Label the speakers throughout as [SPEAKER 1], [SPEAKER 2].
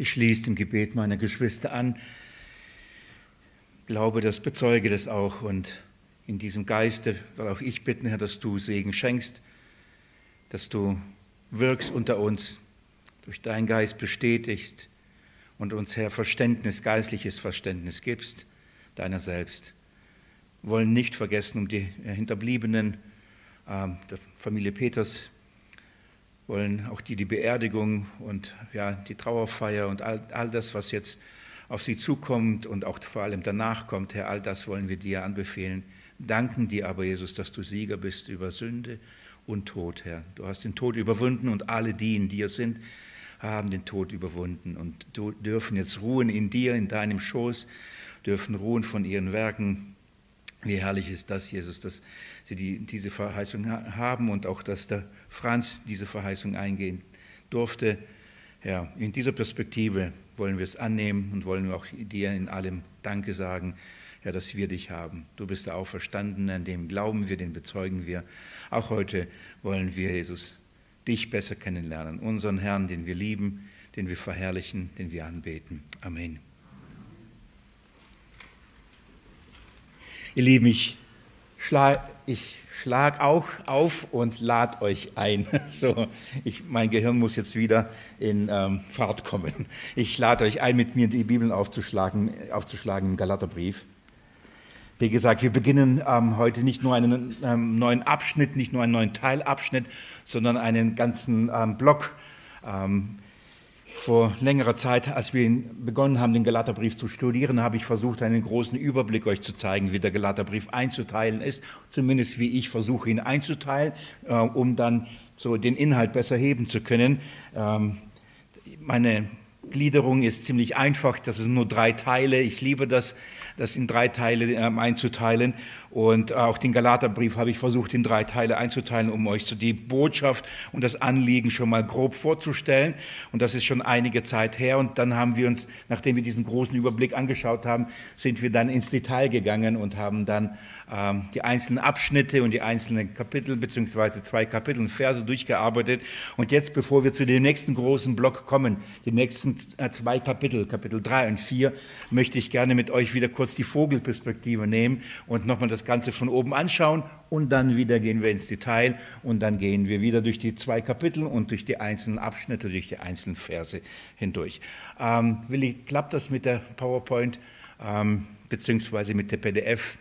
[SPEAKER 1] Ich schließe dem Gebet meiner Geschwister an. Glaube das, bezeuge das auch und in diesem Geiste will auch ich bitten, Herr, dass du Segen schenkst, dass du wirkst unter uns, durch deinen Geist bestätigst und uns, Herr, Verständnis, geistliches Verständnis gibst, deiner selbst. Wir wollen nicht vergessen um die Hinterbliebenen äh, der Familie Peters, wollen auch die, die Beerdigung und ja, die Trauerfeier und all, all das, was jetzt auf sie zukommt und auch vor allem danach kommt, Herr, all das wollen wir dir anbefehlen. Danken dir aber, Jesus, dass du Sieger bist über Sünde und Tod, Herr. Du hast den Tod überwunden und alle, die in dir sind, haben den Tod überwunden und dürfen jetzt ruhen in dir, in deinem Schoß, dürfen ruhen von ihren Werken. Wie herrlich ist das, Jesus, dass sie die, diese Verheißung haben und auch, dass der Franz diese Verheißung eingehen durfte. Ja, in dieser Perspektive wollen wir es annehmen und wollen auch dir in allem Danke sagen, ja, dass wir dich haben. Du bist der Auferstandene, an dem glauben wir, den bezeugen wir. Auch heute wollen wir, Jesus, dich besser kennenlernen, unseren Herrn, den wir lieben, den wir verherrlichen, den wir anbeten. Amen. Ihr Lieben, ich schlage ich schlag auch auf und lade euch ein. So, ich, mein Gehirn muss jetzt wieder in ähm, Fahrt kommen. Ich lade euch ein, mit mir die Bibel aufzuschlagen, aufzuschlagen im Galaterbrief. Wie gesagt, wir beginnen ähm, heute nicht nur einen ähm, neuen Abschnitt, nicht nur einen neuen Teilabschnitt, sondern einen ganzen ähm, Block. Vor längerer Zeit, als wir begonnen haben, den Galaterbrief zu studieren, habe ich versucht, einen großen Überblick euch zu zeigen, wie der Galaterbrief einzuteilen ist, zumindest wie ich versuche, ihn einzuteilen, äh, um dann so den Inhalt besser heben zu können. Ähm, meine Gliederung ist ziemlich einfach, das sind nur drei Teile. Ich liebe das, das in drei Teile ähm, einzuteilen. Und auch den Galaterbrief habe ich versucht, in drei Teile einzuteilen, um euch so die Botschaft und das Anliegen schon mal grob vorzustellen. Und das ist schon einige Zeit her. Und dann haben wir uns, nachdem wir diesen großen Überblick angeschaut haben, sind wir dann ins Detail gegangen und haben dann ähm, die einzelnen Abschnitte und die einzelnen Kapitel beziehungsweise zwei Kapitel und Verse durchgearbeitet. Und jetzt, bevor wir zu dem nächsten großen Block kommen, die nächsten äh, zwei Kapitel, Kapitel 3 und 4, möchte ich gerne mit euch wieder kurz die Vogelperspektive nehmen und nochmal das Ganze von oben anschauen und dann wieder gehen wir ins Detail und dann gehen wir wieder durch die zwei Kapitel und durch die einzelnen Abschnitte, durch die einzelnen Verse hindurch. Ähm, Willi, klappt das mit der PowerPoint ähm, beziehungsweise mit der PDF?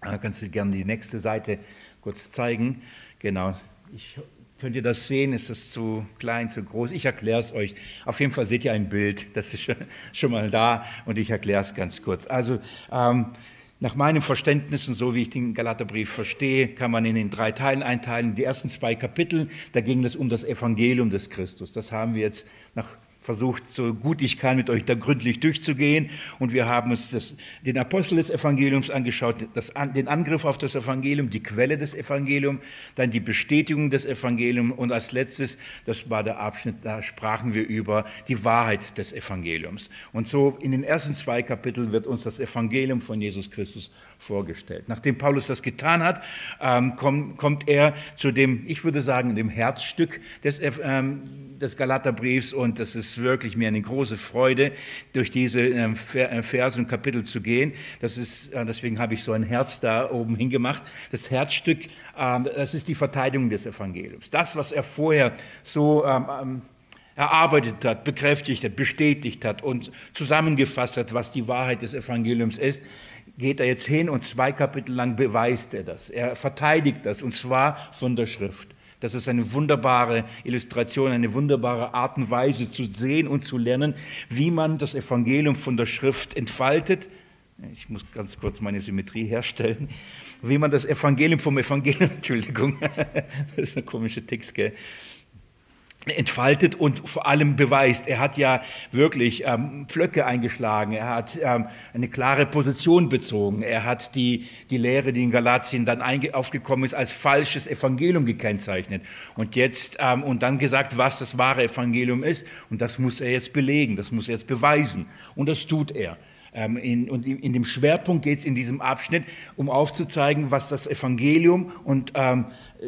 [SPEAKER 1] Da kannst du gerne die nächste Seite kurz zeigen. Genau. Ich, könnt ihr das sehen? Ist das zu klein, zu groß? Ich erkläre es euch. Auf jeden Fall seht ihr ein Bild. Das ist schon, schon mal da und ich erkläre es ganz kurz. Also, ähm, nach meinem Verständnis und so wie ich den Galaterbrief verstehe, kann man ihn in drei Teilen einteilen. Die ersten zwei Kapitel, da ging es um das Evangelium des Christus. Das haben wir jetzt nach versucht, so gut ich kann, mit euch da gründlich durchzugehen. Und wir haben uns das, den Apostel des Evangeliums angeschaut, das, den Angriff auf das Evangelium, die Quelle des Evangeliums, dann die Bestätigung des Evangeliums und als letztes, das war der Abschnitt, da sprachen wir über die Wahrheit des Evangeliums. Und so in den ersten zwei Kapiteln wird uns das Evangelium von Jesus Christus vorgestellt. Nachdem Paulus das getan hat, ähm, kommt, kommt, er zu dem, ich würde sagen, dem Herzstück des, ähm, des Galaterbriefs und das ist wirklich mir eine große Freude, durch diese ähm, äh, Verse und Kapitel zu gehen. Das ist, äh, deswegen habe ich so ein Herz da oben hingemacht. Das Herzstück, ähm, das ist die Verteidigung des Evangeliums. Das, was er vorher so ähm, erarbeitet hat, bekräftigt hat, bestätigt hat und zusammengefasst hat, was die Wahrheit des Evangeliums ist, geht er jetzt hin und zwei Kapitel lang beweist er das. Er verteidigt das und zwar von der Schrift. Das ist eine wunderbare Illustration, eine wunderbare Art und Weise zu sehen und zu lernen, wie man das Evangelium von der Schrift entfaltet. Ich muss ganz kurz meine Symmetrie herstellen. Wie man das Evangelium vom Evangelium, Entschuldigung, das ist ein komischer Text, gell? Entfaltet und vor allem beweist. Er hat ja wirklich ähm, Pflöcke eingeschlagen, er hat ähm, eine klare Position bezogen, er hat die, die Lehre, die in Galatien dann aufgekommen ist, als falsches Evangelium gekennzeichnet. Und jetzt ähm, und dann gesagt, was das wahre Evangelium ist. Und das muss er jetzt belegen, das muss er jetzt beweisen. Und das tut er. Ähm, in, und in, dem Schwerpunkt geht es in diesem Abschnitt, um aufzuzeigen, was das Evangelium und, ähm,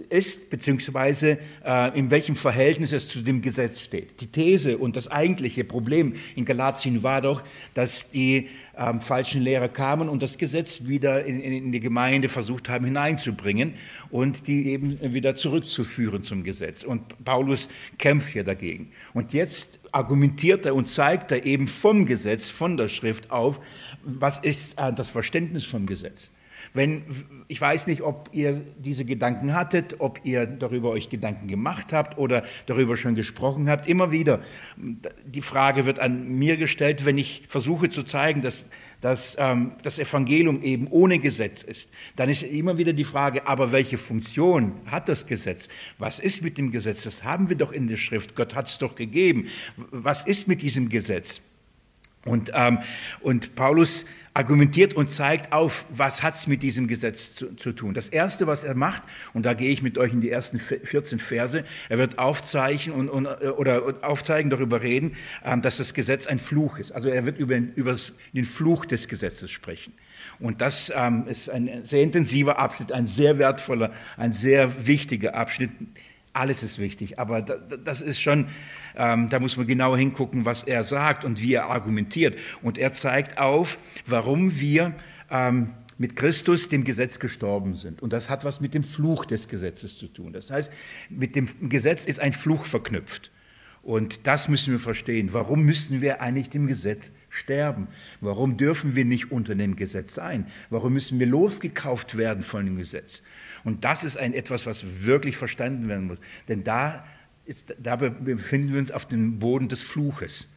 [SPEAKER 1] ist, beziehungsweise äh, in welchem Verhältnis es zu dem Gesetz steht. Die These und das eigentliche Problem in Galatien war doch, dass die ähm, falschen Lehrer kamen und das Gesetz wieder in, in, die Gemeinde versucht haben hineinzubringen und die eben wieder zurückzuführen zum Gesetz. Und Paulus kämpft hier dagegen. Und jetzt argumentiert er und zeigt er eben vom Gesetz, von der Schrift auf, was ist äh, das Verständnis vom Gesetz. Wenn, ich weiß nicht, ob ihr diese Gedanken hattet, ob ihr darüber euch Gedanken gemacht habt oder darüber schon gesprochen habt. Immer wieder, die Frage wird an mir gestellt, wenn ich versuche zu zeigen, dass, dass ähm, das Evangelium eben ohne Gesetz ist. Dann ist immer wieder die Frage, aber welche Funktion hat das Gesetz? Was ist mit dem Gesetz? Das haben wir doch in der Schrift. Gott hat es doch gegeben. Was ist mit diesem Gesetz? Und, ähm, und Paulus argumentiert und zeigt auf, was hat es mit diesem Gesetz zu, zu, tun. Das Erste, was er macht, und da gehe ich mit euch in die ersten 14 Verse, er wird aufzeichnen und, und, oder aufzeigen, darüber reden, ähm, dass das Gesetz ein Fluch ist. Also er wird über, über den Fluch des Gesetzes sprechen. Und das ähm, ist ein sehr intensiver Abschnitt, ein sehr wertvoller, ein sehr wichtiger Abschnitt. Alles ist wichtig, aber das ist schon ähm, da muss man genau hingucken, was er sagt und wie er argumentiert. Und er zeigt auf, warum wir ähm, mit Christus dem Gesetz gestorben sind. Und das hat was mit dem Fluch des Gesetzes zu tun. Das heißt, mit dem Gesetz ist ein Fluch verknüpft. Und das müssen wir verstehen. Warum müssen wir eigentlich dem Gesetz sterben? Warum dürfen wir nicht unter dem Gesetz sein? Warum müssen wir losgekauft werden von dem Gesetz? Und das ist ein etwas, was wirklich verstanden werden muss. Denn da ist, dabei befinden wir uns auf dem Boden des Fluches.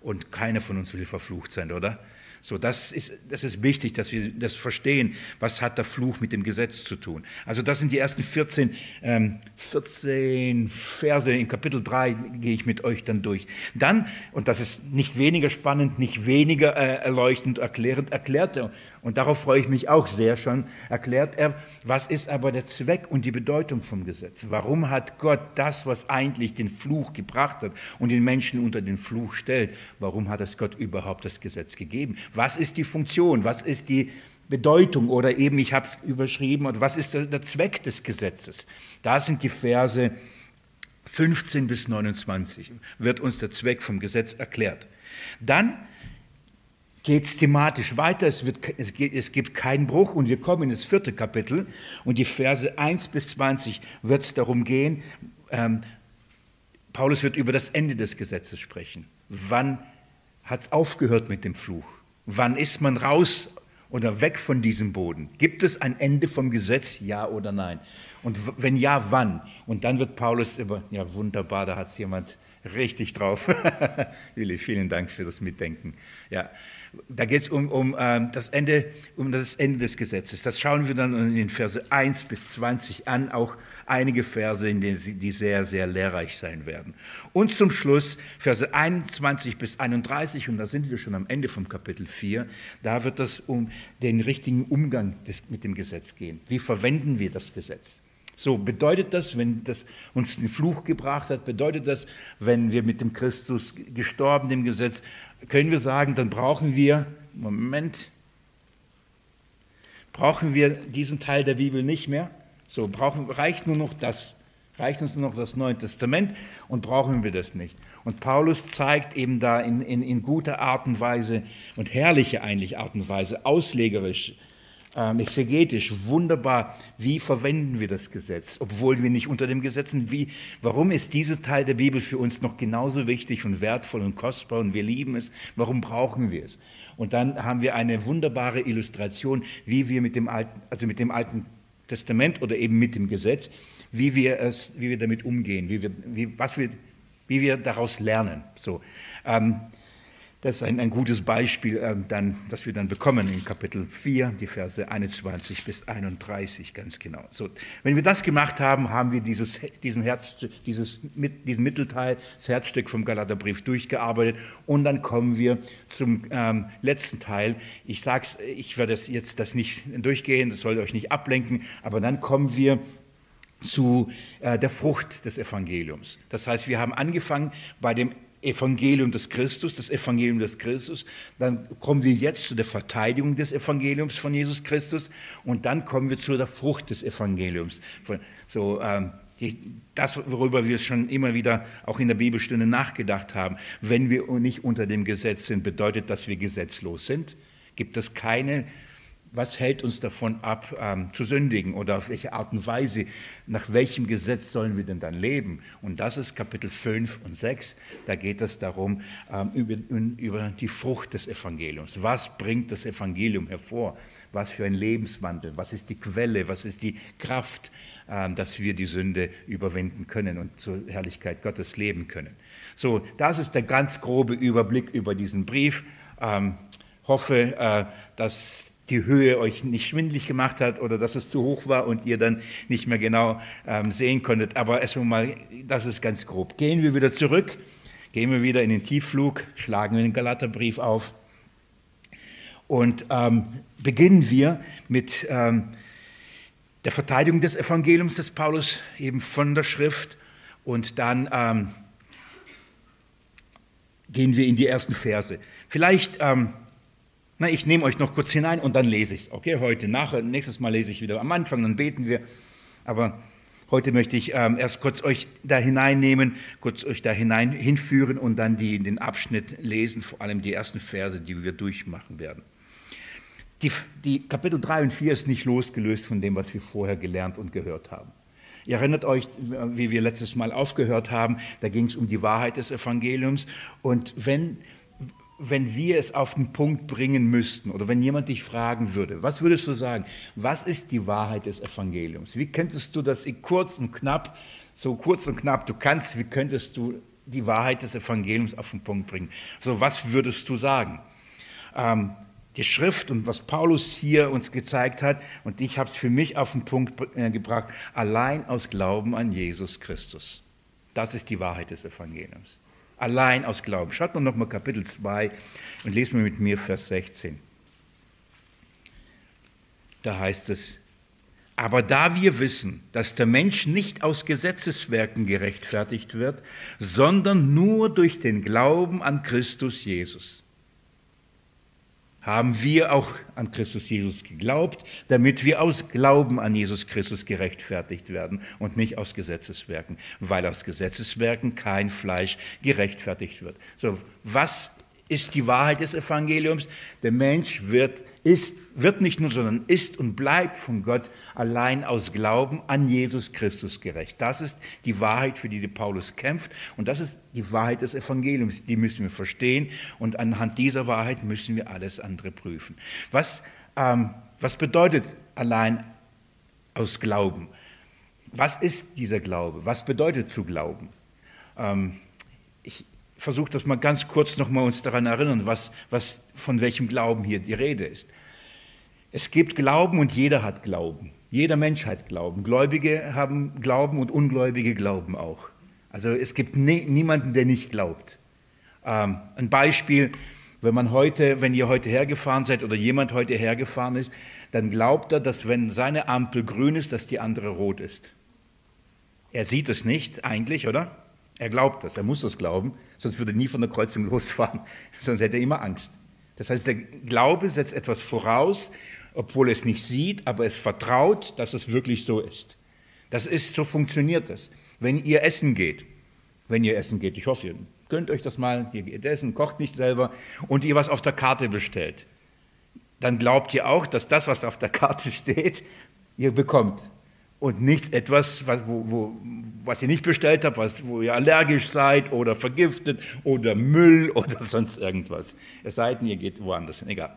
[SPEAKER 1] Und keiner von uns will verflucht sein, oder? So, das ist, das ist wichtig, dass wir das verstehen. Was hat der Fluch mit dem Gesetz zu tun? Also, das sind die ersten 14, ähm, 14 Verse in Kapitel 3, gehe ich mit euch dann durch. Dann, und das ist nicht weniger spannend, nicht weniger äh, erleuchtend, erklärend, erklärt er und darauf freue ich mich auch sehr schon, erklärt er, was ist aber der Zweck und die Bedeutung vom Gesetz? Warum hat Gott das, was eigentlich den Fluch gebracht hat und den Menschen unter den Fluch stellt, warum hat es Gott überhaupt das Gesetz gegeben? Was ist die Funktion? Was ist die Bedeutung oder eben, ich habe es überschrieben, und was ist der, der Zweck des Gesetzes? Da sind die Verse 15 bis 29, wird uns der Zweck vom Gesetz erklärt. Dann geht es thematisch weiter, es, wird, es, geht, es, gibt keinen Bruch und wir kommen in das vierte Kapitel und die Verse 1 bis 20 wird es darum gehen, ähm, Paulus wird über das Ende des Gesetzes sprechen. Wann hat es aufgehört mit dem Fluch? Wann ist man raus oder weg von diesem Boden? Gibt es ein Ende vom Gesetz, ja oder nein? Und wenn ja, wann? Und dann wird Paulus über, ja wunderbar, da hat es jemand richtig drauf. Willi, vielen Dank für das Mitdenken. Ja, da geht es um, um, äh, das Ende, um das Ende des Gesetzes. Das schauen wir dann in den Verse 1 bis 20 an, auch einige Verse, in denen sie, die sehr, sehr lehrreich sein werden. Und zum Schluss Verse 21 bis 31, und da sind wir schon am Ende vom Kapitel 4, da wird es um den richtigen Umgang des, mit dem Gesetz gehen. Wie verwenden wir das Gesetz? So bedeutet das, wenn das uns den Fluch gebracht hat, bedeutet das, wenn wir mit dem Christus gestorben, dem Gesetz, können wir sagen, dann brauchen wir, Moment, brauchen wir diesen Teil der Bibel nicht mehr. So, brauchen, reicht nur noch das, reicht uns nur noch das Neue Testament und brauchen wir das nicht. Und Paulus zeigt eben da in, in, in guter Art und Weise und herrliche eigentlich Art und Weise, auslegerisch, exegetisch, wunderbar, wie verwenden wir das Gesetz, obwohl wir nicht unter dem Gesetz sind. Wie, warum ist dieser Teil der Bibel für uns noch genauso wichtig und wertvoll und kostbar und wir lieben es? Warum brauchen wir es? Und dann haben wir eine wunderbare Illustration, wie wir mit dem Alten, also mit dem Alten Testament oder eben mit dem Gesetz, wie wir, es, wie wir damit umgehen, wie wir, wie, was wir, wie wir daraus lernen. So. Ähm, das ist ein, ein gutes Beispiel, äh, dann, das wir dann bekommen in Kapitel 4, die Verse 21 bis 31, ganz genau. So, wenn wir das gemacht haben, haben wir dieses, diesen, Herz, dieses, diesen Mittelteil, das Herzstück vom Galaterbrief durchgearbeitet und dann kommen wir zum ähm, letzten Teil. Ich sage ich werde das jetzt das nicht durchgehen, das soll euch nicht ablenken, aber dann kommen wir zu äh, der Frucht des Evangeliums. Das heißt, wir haben angefangen bei dem Evangelium des Christus, das Evangelium des Christus. Dann kommen wir jetzt zu der Verteidigung des Evangeliums von Jesus Christus und dann kommen wir zu der Frucht des Evangeliums. So, ähm, das, worüber wir schon immer wieder auch in der Bibelstunde nachgedacht haben. Wenn wir nicht unter dem Gesetz sind, bedeutet das, dass wir gesetzlos sind? Gibt es keine was hält uns davon ab, ähm, zu sündigen oder auf welche Art und Weise, nach welchem Gesetz sollen wir denn dann leben? Und das ist Kapitel 5 und 6, da geht es darum, ähm, über, über die Frucht des Evangeliums. Was bringt das Evangelium hervor? Was für ein Lebenswandel? Was ist die Quelle? Was ist die Kraft, ähm, dass wir die Sünde überwinden können und zur Herrlichkeit Gottes leben können? So, das ist der ganz grobe Überblick über diesen Brief. Ähm, hoffe, äh, dass die Höhe euch nicht schwindlig gemacht hat oder dass es zu hoch war und ihr dann nicht mehr genau ähm, sehen konntet. Aber erstmal mal, das ist ganz grob. Gehen wir wieder zurück, gehen wir wieder in den Tiefflug, schlagen wir den Galaterbrief auf und ähm, beginnen wir mit ähm, der Verteidigung des Evangeliums des Paulus eben von der Schrift und dann ähm, gehen wir in die ersten Verse. Vielleicht ähm, na, ich nehme euch noch kurz hinein und dann lese ich es. Okay, heute, nachher, nächstes Mal lese ich wieder am Anfang, dann beten wir. Aber heute möchte ich ähm, erst kurz euch da hineinnehmen, kurz euch da hinein hinführen und dann die, den Abschnitt lesen, vor allem die ersten Verse, die wir durchmachen werden. Die, die Kapitel 3 und 4 ist nicht losgelöst von dem, was wir vorher gelernt und gehört haben. Ihr erinnert euch, wie wir letztes Mal aufgehört haben, da ging es um die Wahrheit des Evangeliums. Und wenn wenn wir es auf den Punkt bringen müssten oder wenn jemand dich fragen würde, was würdest du sagen? Was ist die Wahrheit des Evangeliums? Wie könntest du das kurz und knapp, so kurz und knapp du kannst, wie könntest du die Wahrheit des Evangeliums auf den Punkt bringen? So, was würdest du sagen? Ähm, die Schrift und was Paulus hier uns gezeigt hat, und ich habe es für mich auf den Punkt äh, gebracht, allein aus Glauben an Jesus Christus. Das ist die Wahrheit des Evangeliums allein aus Glauben. Schaut mal nochmal Kapitel 2 und lesen wir mit mir Vers 16. Da heißt es, aber da wir wissen, dass der Mensch nicht aus Gesetzeswerken gerechtfertigt wird, sondern nur durch den Glauben an Christus Jesus haben wir auch an Christus Jesus geglaubt, damit wir aus Glauben an Jesus Christus gerechtfertigt werden und nicht aus Gesetzeswerken, weil aus Gesetzeswerken kein Fleisch gerechtfertigt wird. So, was ist die Wahrheit des Evangeliums. Der Mensch wird, ist, wird nicht nur, sondern ist und bleibt von Gott allein aus Glauben an Jesus Christus gerecht. Das ist die Wahrheit, für die Paulus kämpft. Und das ist die Wahrheit des Evangeliums. Die müssen wir verstehen. Und anhand dieser Wahrheit müssen wir alles andere prüfen. Was, ähm, was bedeutet allein aus Glauben? Was ist dieser Glaube? Was bedeutet zu glauben? Ähm, ich, versuche das mal ganz kurz nochmal uns daran erinnern, was, was, von welchem Glauben hier die Rede ist. Es gibt Glauben und jeder hat Glauben. Jeder Mensch hat Glauben. Gläubige haben Glauben und Ungläubige glauben auch. Also es gibt nie, niemanden, der nicht glaubt. Ähm, ein Beispiel, wenn man heute, wenn ihr heute hergefahren seid oder jemand heute hergefahren ist, dann glaubt er, dass wenn seine Ampel grün ist, dass die andere rot ist. Er sieht es nicht eigentlich, oder? Er glaubt das, er muss das glauben, sonst würde er nie von der Kreuzung losfahren, sonst hätte er immer Angst. Das heißt, der Glaube setzt etwas voraus, obwohl es nicht sieht, aber es vertraut, dass es wirklich so ist. Das ist, so funktioniert das. Wenn ihr essen geht, wenn ihr essen geht, ich hoffe, ihr könnt euch das mal, ihr geht essen, kocht nicht selber und ihr was auf der Karte bestellt, dann glaubt ihr auch, dass das, was auf der Karte steht, ihr bekommt und nicht etwas, was, wo, wo, was ihr nicht bestellt habt, was, wo ihr allergisch seid oder vergiftet oder Müll oder sonst irgendwas. Es sei denn, ihr geht woanders hin, egal.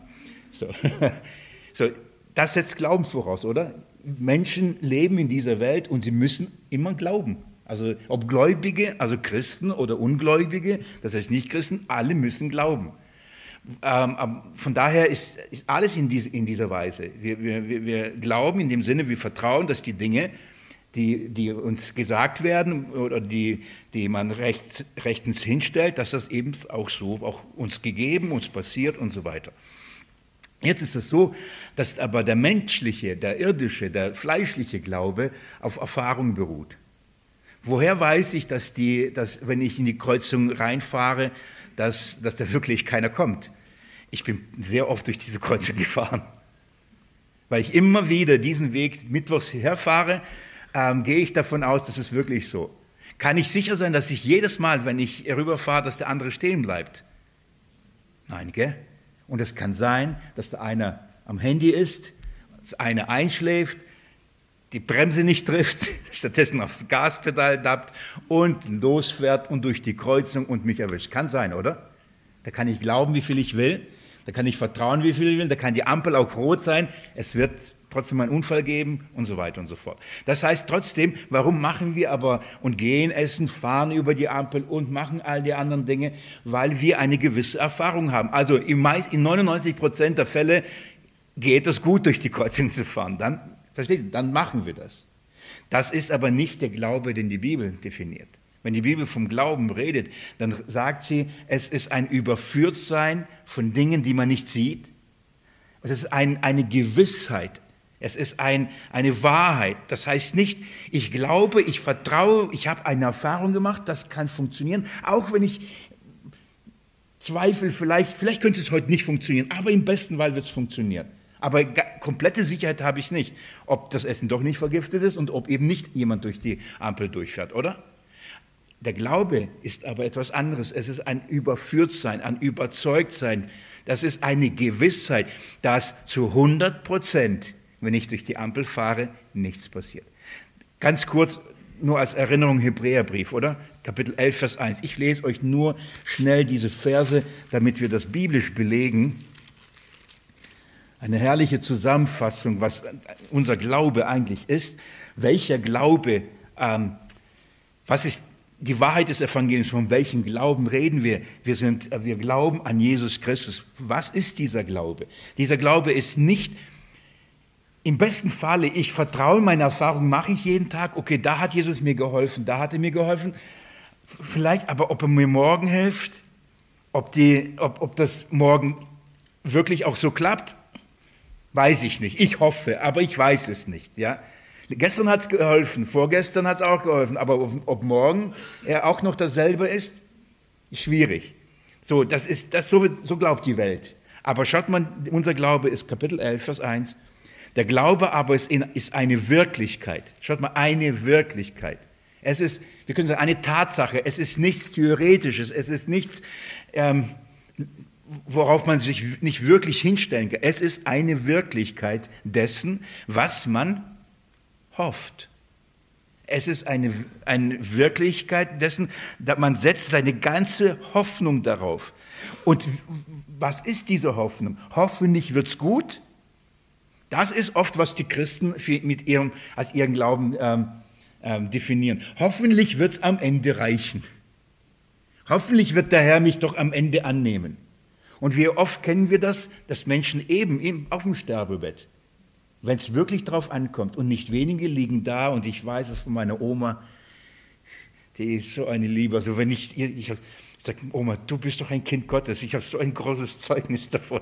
[SPEAKER 1] So. so, das setzt Glauben voraus, oder? Menschen leben in dieser Welt und sie müssen immer glauben. Also ob Gläubige, also Christen oder Ungläubige, das heißt nicht Christen, alle müssen glauben. Ähm, von daher ist, ist alles in, dies, in, dieser Weise. Wir, wir, wir, glauben in dem Sinne, wir vertrauen, dass die Dinge, die, die uns gesagt werden oder die, die man recht, rechtens hinstellt, dass das eben auch so auch uns gegeben, uns passiert und so weiter. Jetzt ist es so, dass aber der menschliche, der irdische, der fleischliche Glaube auf Erfahrung beruht. Woher weiß ich, dass, die, dass wenn ich in die Kreuzung reinfahre, dass, dass da wirklich keiner kommt? Ich bin sehr oft durch diese Kreuzung gefahren, weil ich immer wieder diesen Weg mittwochs herfahre, ähm, gehe ich davon aus, dass es wirklich so. Kann ich sicher sein, dass ich jedes Mal, wenn ich rüberfahre, dass der andere stehen bleibt? Nein, gell? Und es kann sein, dass der eine am Handy ist, das eine einschläft, die Bremse nicht trifft, stattdessen aufs Gaspedal dappt und losfährt und durch die Kreuzung und mich erwischt. Kann sein, oder? Da kann ich glauben, wie viel ich will. Da kann ich vertrauen, wie viel ich will. Da kann die Ampel auch rot sein. Es wird trotzdem einen Unfall geben und so weiter und so fort. Das heißt trotzdem, warum machen wir aber und gehen essen, fahren über die Ampel und machen all die anderen Dinge? Weil wir eine gewisse Erfahrung haben. Also in 99 Prozent der Fälle geht es gut, durch die Kreuzung zu fahren. Dann, versteht dann machen wir das. Das ist aber nicht der Glaube, den die Bibel definiert. Wenn die Bibel vom Glauben redet, dann sagt sie, es ist ein Überführtsein von Dingen, die man nicht sieht. Es ist ein, eine Gewissheit. Es ist ein, eine Wahrheit. Das heißt nicht, ich glaube, ich vertraue, ich habe eine Erfahrung gemacht, das kann funktionieren, auch wenn ich zweifle, vielleicht, vielleicht könnte es heute nicht funktionieren, aber im besten Fall wird es funktionieren. Aber komplette Sicherheit habe ich nicht, ob das Essen doch nicht vergiftet ist und ob eben nicht jemand durch die Ampel durchfährt, oder? Der Glaube ist aber etwas anderes. Es ist ein Überführtsein, ein Überzeugtsein. Das ist eine Gewissheit, dass zu 100 Prozent, wenn ich durch die Ampel fahre, nichts passiert. Ganz kurz, nur als Erinnerung Hebräerbrief, oder? Kapitel 11, Vers 1. Ich lese euch nur schnell diese Verse, damit wir das biblisch belegen eine herrliche Zusammenfassung, was unser Glaube eigentlich ist. Welcher Glaube, ähm, was ist die Wahrheit des Evangeliums? Von welchem Glauben reden wir? Wir, sind, wir glauben an Jesus Christus. Was ist dieser Glaube? Dieser Glaube ist nicht im besten Falle, ich vertraue meine Erfahrung, mache ich jeden Tag, okay, da hat Jesus mir geholfen, da hat er mir geholfen. Vielleicht, aber ob er mir morgen hilft, ob, die, ob, ob das morgen wirklich auch so klappt, Weiß ich nicht. Ich hoffe, aber ich weiß es nicht. Ja? Gestern hat es geholfen, vorgestern hat es auch geholfen, aber ob, ob, morgen er auch noch dasselbe ist, schwierig. So, das ist, das, so, so glaubt die Welt. Aber schaut mal, unser Glaube ist Kapitel 11, Vers 1. Der Glaube aber ist, in, ist eine Wirklichkeit. Schaut mal, eine Wirklichkeit. Es ist, wir können sagen, eine Tatsache. Es ist nichts Theoretisches. Es ist nichts ähm, worauf man sich nicht wirklich hinstellen kann. Es ist eine Wirklichkeit dessen, was man hofft. Es ist eine, eine Wirklichkeit dessen, dass man setzt seine ganze Hoffnung darauf. Und was ist diese Hoffnung? Hoffentlich wird's gut. Das ist oft, was die Christen mit ihrem, als ihren Glauben ähm, ähm, definieren. Hoffentlich wird's am Ende reichen. Hoffentlich wird der Herr mich doch am Ende annehmen. Und wie oft kennen wir das, dass Menschen eben auf dem Sterbebett, wenn es wirklich drauf ankommt, und nicht wenige liegen da, und ich weiß es von meiner Oma, die ist so eine Liebe. Also wenn ich, ich sage, Oma, du bist doch ein Kind Gottes, ich habe so ein großes Zeugnis davon.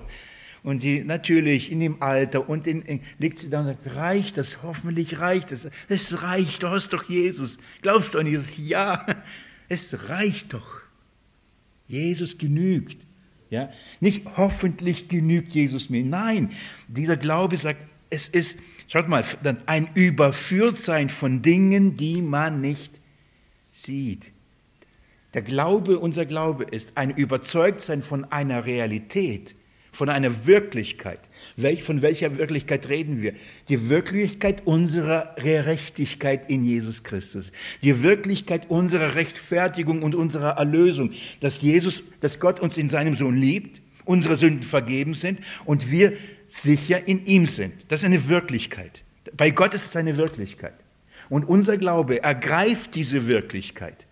[SPEAKER 1] Und sie natürlich in dem Alter und in, in, liegt sie da und sagt, reicht das, hoffentlich reicht es. Es reicht, du hast doch Jesus. Glaubst du an Jesus? Ja, es reicht doch. Jesus genügt. Ja? Nicht hoffentlich genügt Jesus mir. Nein, dieser Glaube sagt, es ist, schaut mal, ein Überführtsein von Dingen, die man nicht sieht. Der Glaube, unser Glaube ist ein Überzeugtsein von einer Realität, von einer Wirklichkeit. Von welcher Wirklichkeit reden wir? Die Wirklichkeit unserer Gerechtigkeit in Jesus Christus. Die Wirklichkeit unserer Rechtfertigung und unserer Erlösung. Dass Jesus, dass Gott uns in seinem Sohn liebt, unsere Sünden vergeben sind und wir sicher in ihm sind. Das ist eine Wirklichkeit. Bei Gott ist es eine Wirklichkeit. Und unser Glaube ergreift diese Wirklichkeit.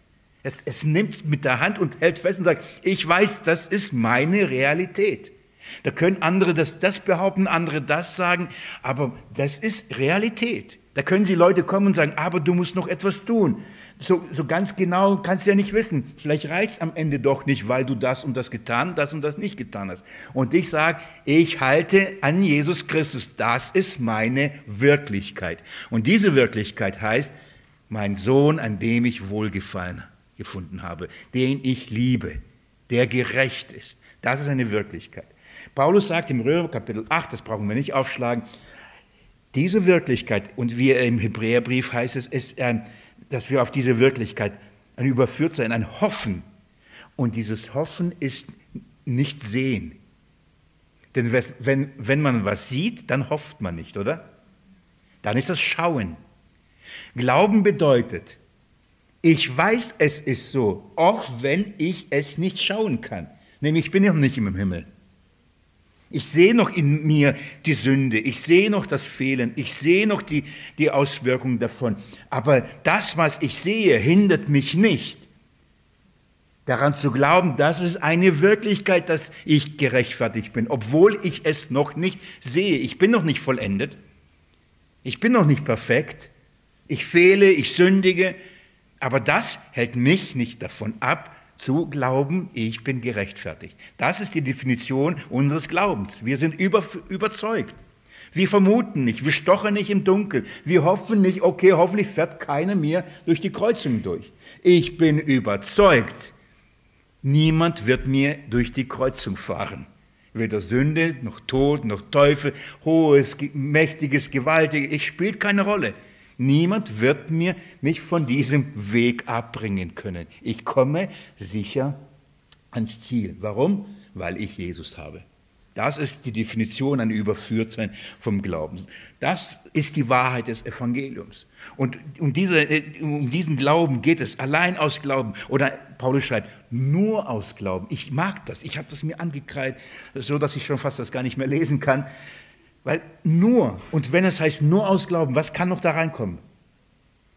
[SPEAKER 1] Es, es nimmt mit der Hand und hält fest und sagt, ich weiß, das ist meine Realität. Da können andere das, das behaupten, andere das sagen, aber das ist Realität. Da können die Leute kommen und sagen, aber du musst noch etwas tun. So, so ganz genau kannst du ja nicht wissen. Vielleicht reicht es am Ende doch nicht, weil du das und das getan, das und das nicht getan hast. Und ich sage, ich halte an Jesus Christus. Das ist meine Wirklichkeit. Und diese Wirklichkeit heißt, mein Sohn, an dem ich Wohlgefallen gefunden habe, den ich liebe, der gerecht ist. Das ist eine Wirklichkeit. Paulus sagt im Römer Kapitel 8, das brauchen wir nicht aufschlagen, diese Wirklichkeit, und wie im Hebräerbrief heißt es, ist, äh, dass wir auf diese Wirklichkeit ein Überführtsein, ein Hoffen. Und dieses Hoffen ist nicht sehen. Denn wenn, wenn man was sieht, dann hofft man nicht, oder? Dann ist das Schauen. Glauben bedeutet, ich weiß, es ist so, auch wenn ich es nicht schauen kann. Nämlich, ich bin noch nicht im Himmel. Ich sehe noch in mir die Sünde, ich sehe noch das Fehlen, ich sehe noch die, die Auswirkungen davon. Aber das, was ich sehe, hindert mich nicht, daran zu glauben, dass es eine Wirklichkeit, dass ich gerechtfertigt bin, obwohl ich es noch nicht sehe. Ich bin noch nicht vollendet, ich bin noch nicht perfekt, ich fehle, ich sündige, aber das hält mich nicht davon ab, zu glauben, ich bin gerechtfertigt. Das ist die Definition unseres Glaubens. Wir sind über, überzeugt. Wir vermuten nicht, wir stochern nicht im Dunkeln, wir hoffen nicht, okay, hoffentlich fährt keiner mehr durch die Kreuzung durch. Ich bin überzeugt, niemand wird mir durch die Kreuzung fahren. Weder Sünde, noch Tod, noch Teufel, hohes, mächtiges, gewaltiges, es spielt keine Rolle. Niemand wird mir mich von diesem Weg abbringen können. Ich komme sicher ans Ziel. Warum? Weil ich Jesus habe. Das ist die Definition an Überführtsein vom Glauben. Das ist die Wahrheit des Evangeliums. Und um, diese, um diesen Glauben geht es, allein aus Glauben. Oder Paulus schreibt, nur aus Glauben. Ich mag das, ich habe das mir angekreidet, so dass ich schon fast das gar nicht mehr lesen kann. Weil nur, und wenn es heißt nur aus Glauben, was kann noch da reinkommen?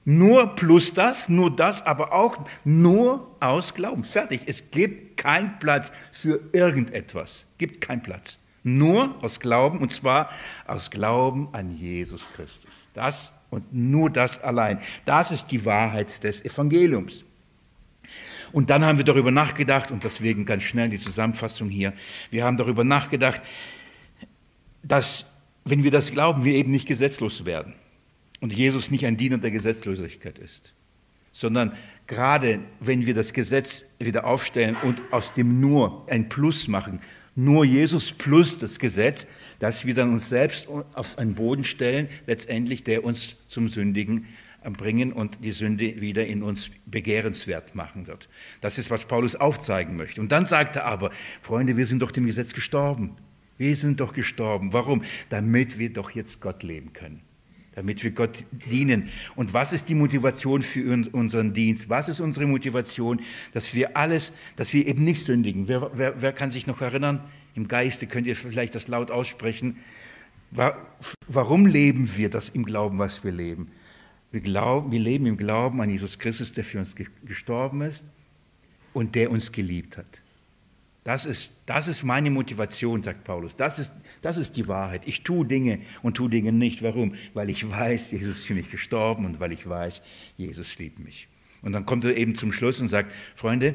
[SPEAKER 1] Nur plus das, nur das, aber auch nur aus Glauben. Fertig. Es gibt keinen Platz für irgendetwas. Gibt keinen Platz. Nur aus Glauben und zwar aus Glauben an Jesus Christus. Das und nur das allein. Das ist die Wahrheit des Evangeliums. Und dann haben wir darüber nachgedacht, und deswegen ganz schnell die Zusammenfassung hier. Wir haben darüber nachgedacht, dass wenn wir das glauben, wir eben nicht gesetzlos werden und Jesus nicht ein Diener der Gesetzlosigkeit ist, sondern gerade wenn wir das Gesetz wieder aufstellen und aus dem nur ein Plus machen, nur Jesus plus das Gesetz, dass wir dann uns selbst auf einen Boden stellen, letztendlich der uns zum Sündigen bringen und die Sünde wieder in uns begehrenswert machen wird. Das ist, was Paulus aufzeigen möchte. Und dann sagt er aber, Freunde, wir sind doch dem Gesetz gestorben. Wir sind doch gestorben. Warum? Damit wir doch jetzt Gott leben können. Damit wir Gott dienen. Und was ist die Motivation für unseren Dienst? Was ist unsere Motivation, dass wir alles, dass wir eben nicht sündigen? Wer, wer, wer kann sich noch erinnern? Im Geiste könnt ihr vielleicht das laut aussprechen. Warum leben wir das im Glauben, was wir leben? Wir, glauben, wir leben im Glauben an Jesus Christus, der für uns gestorben ist und der uns geliebt hat. Das ist, das ist meine Motivation, sagt Paulus. Das ist, das ist die Wahrheit. Ich tue Dinge und tue Dinge nicht. Warum? Weil ich weiß, Jesus ist für mich gestorben und weil ich weiß, Jesus liebt mich. Und dann kommt er eben zum Schluss und sagt, Freunde,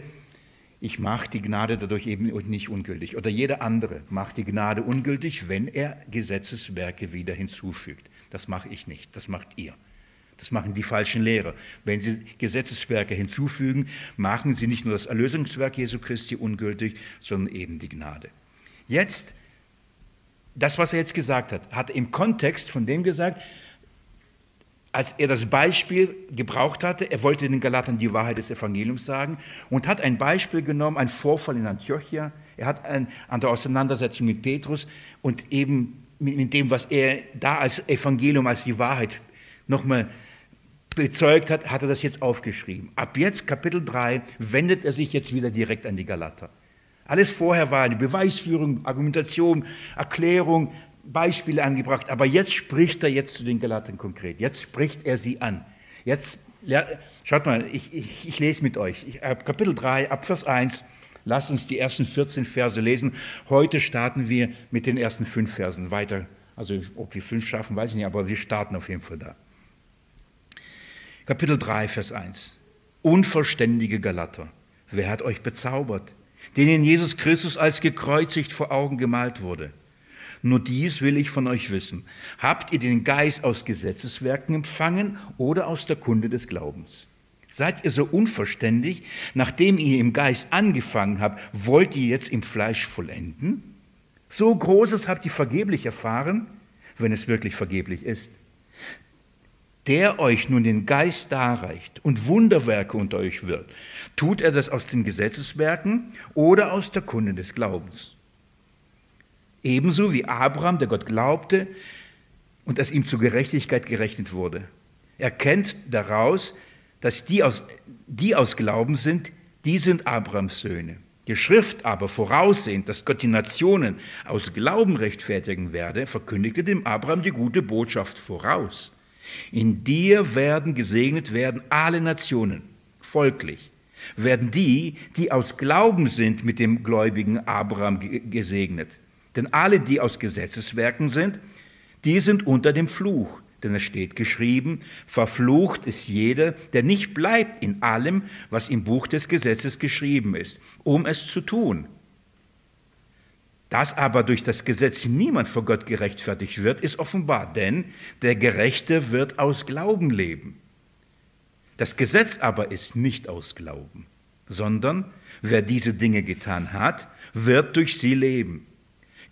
[SPEAKER 1] ich mache die Gnade dadurch eben nicht ungültig. Oder jeder andere macht die Gnade ungültig, wenn er Gesetzeswerke wieder hinzufügt. Das mache ich nicht, das macht ihr. Das machen die falschen Lehrer. Wenn sie Gesetzeswerke hinzufügen, machen sie nicht nur das Erlösungswerk Jesu Christi ungültig, sondern eben die Gnade. Jetzt, das, was er jetzt gesagt hat, hat im Kontext von dem gesagt, als er das Beispiel gebraucht hatte, er wollte den Galatern die Wahrheit des Evangeliums sagen und hat ein Beispiel genommen, ein Vorfall in Antiochia. Er hat ein, an der Auseinandersetzung mit Petrus und eben mit dem, was er da als Evangelium, als die Wahrheit nochmal bezeugt hat, hat er das jetzt aufgeschrieben. Ab jetzt, Kapitel 3, wendet er sich jetzt wieder direkt an die Galater. Alles vorher war eine Beweisführung, Argumentation, Erklärung, Beispiele angebracht, aber jetzt spricht er jetzt zu den Galatern konkret. Jetzt spricht er sie an. Jetzt, schaut mal, ich, ich, ich lese mit euch. Ich, Kapitel 3, ab Vers 1. Lasst uns die ersten 14 Verse lesen. Heute starten wir mit den ersten fünf Versen weiter. Also ob wir fünf schaffen, weiß ich nicht, aber wir starten auf jeden Fall da. Kapitel 3, Vers 1. Unverständige Galater, wer hat euch bezaubert, denen Jesus Christus als gekreuzigt vor Augen gemalt wurde? Nur dies will ich von euch wissen. Habt ihr den Geist aus Gesetzeswerken empfangen oder aus der Kunde des Glaubens? Seid ihr so unverständig, nachdem ihr im Geist angefangen habt, wollt ihr jetzt im Fleisch vollenden? So Großes habt ihr vergeblich erfahren, wenn es wirklich vergeblich ist. Der euch nun den Geist darreicht und Wunderwerke unter euch wirkt, tut er das aus den Gesetzeswerken oder aus der Kunde des Glaubens? Ebenso wie Abraham, der Gott glaubte und es ihm zur Gerechtigkeit gerechnet wurde. Er kennt daraus, dass die aus, die aus Glauben sind, die sind Abrahams Söhne. Die Schrift aber voraussehend, dass Gott die Nationen aus Glauben rechtfertigen werde, verkündigte dem Abraham die gute Botschaft voraus. In dir werden gesegnet werden alle Nationen, folglich werden die, die aus Glauben sind, mit dem gläubigen Abraham gesegnet. Denn alle, die aus Gesetzeswerken sind, die sind unter dem Fluch. Denn es steht geschrieben, verflucht ist jeder, der nicht bleibt in allem, was im Buch des Gesetzes geschrieben ist, um es zu tun. Dass aber durch das Gesetz niemand vor Gott gerechtfertigt wird, ist offenbar, denn der Gerechte wird aus Glauben leben. Das Gesetz aber ist nicht aus Glauben, sondern wer diese Dinge getan hat, wird durch sie leben.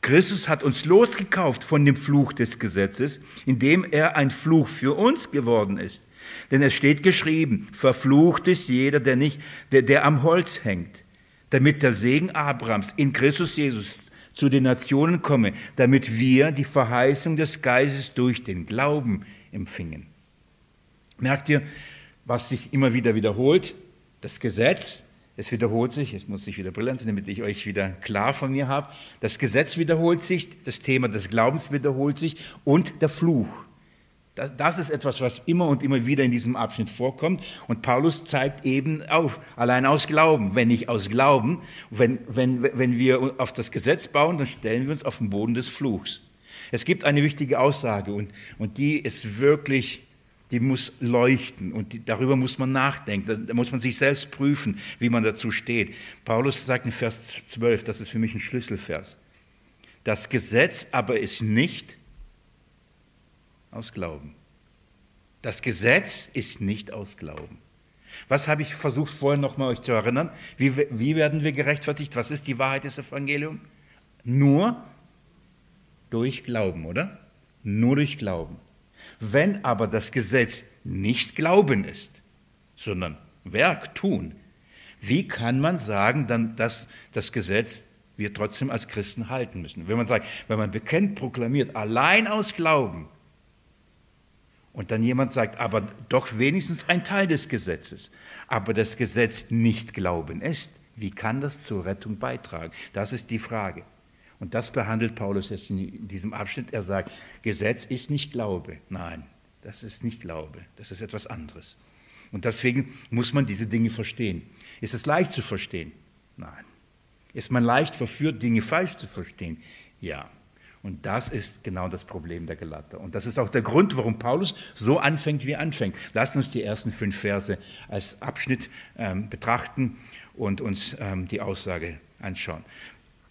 [SPEAKER 1] Christus hat uns losgekauft von dem Fluch des Gesetzes, indem er ein Fluch für uns geworden ist. Denn es steht geschrieben, verflucht ist jeder, der, nicht, der, der am Holz hängt, damit der Segen Abrahams in Christus Jesus zu den Nationen komme, damit wir die Verheißung des Geistes durch den Glauben empfingen. Merkt ihr, was sich immer wieder wiederholt? Das Gesetz es wiederholt sich, jetzt muss ich wieder brillant sein, damit ich euch wieder klar von mir habe. Das Gesetz wiederholt sich, das Thema des Glaubens wiederholt sich und der Fluch. Das ist etwas, was immer und immer wieder in diesem Abschnitt vorkommt. Und Paulus zeigt eben auf, allein aus Glauben. Wenn nicht aus Glauben, wenn, wenn, wenn wir auf das Gesetz bauen, dann stellen wir uns auf den Boden des Fluchs. Es gibt eine wichtige Aussage und, und die ist wirklich die muss leuchten und die, darüber muss man nachdenken. Da muss man sich selbst prüfen, wie man dazu steht. Paulus sagt in Vers 12, das ist für mich ein Schlüsselvers. Das Gesetz aber ist nicht aus Glauben. Das Gesetz ist nicht aus Glauben. Was habe ich versucht vorhin nochmal euch zu erinnern? Wie, wie werden wir gerechtfertigt? Was ist die Wahrheit des Evangeliums? Nur durch Glauben, oder? Nur durch Glauben. Wenn aber das Gesetz nicht Glauben ist, sondern Werk tun, wie kann man sagen, dann, dass das Gesetz wir trotzdem als Christen halten müssen? Wenn man sagt, wenn man bekennt, proklamiert, allein aus Glauben, und dann jemand sagt, aber doch wenigstens ein Teil des Gesetzes, aber das Gesetz nicht Glauben ist, wie kann das zur Rettung beitragen? Das ist die Frage. Und das behandelt Paulus jetzt in diesem Abschnitt. Er sagt, Gesetz ist nicht Glaube. Nein, das ist nicht Glaube. Das ist etwas anderes. Und deswegen muss man diese Dinge verstehen. Ist es leicht zu verstehen? Nein. Ist man leicht verführt, Dinge falsch zu verstehen? Ja. Und das ist genau das Problem der Galater. Und das ist auch der Grund, warum Paulus so anfängt, wie er anfängt. Lass uns die ersten fünf Verse als Abschnitt ähm, betrachten und uns ähm, die Aussage anschauen.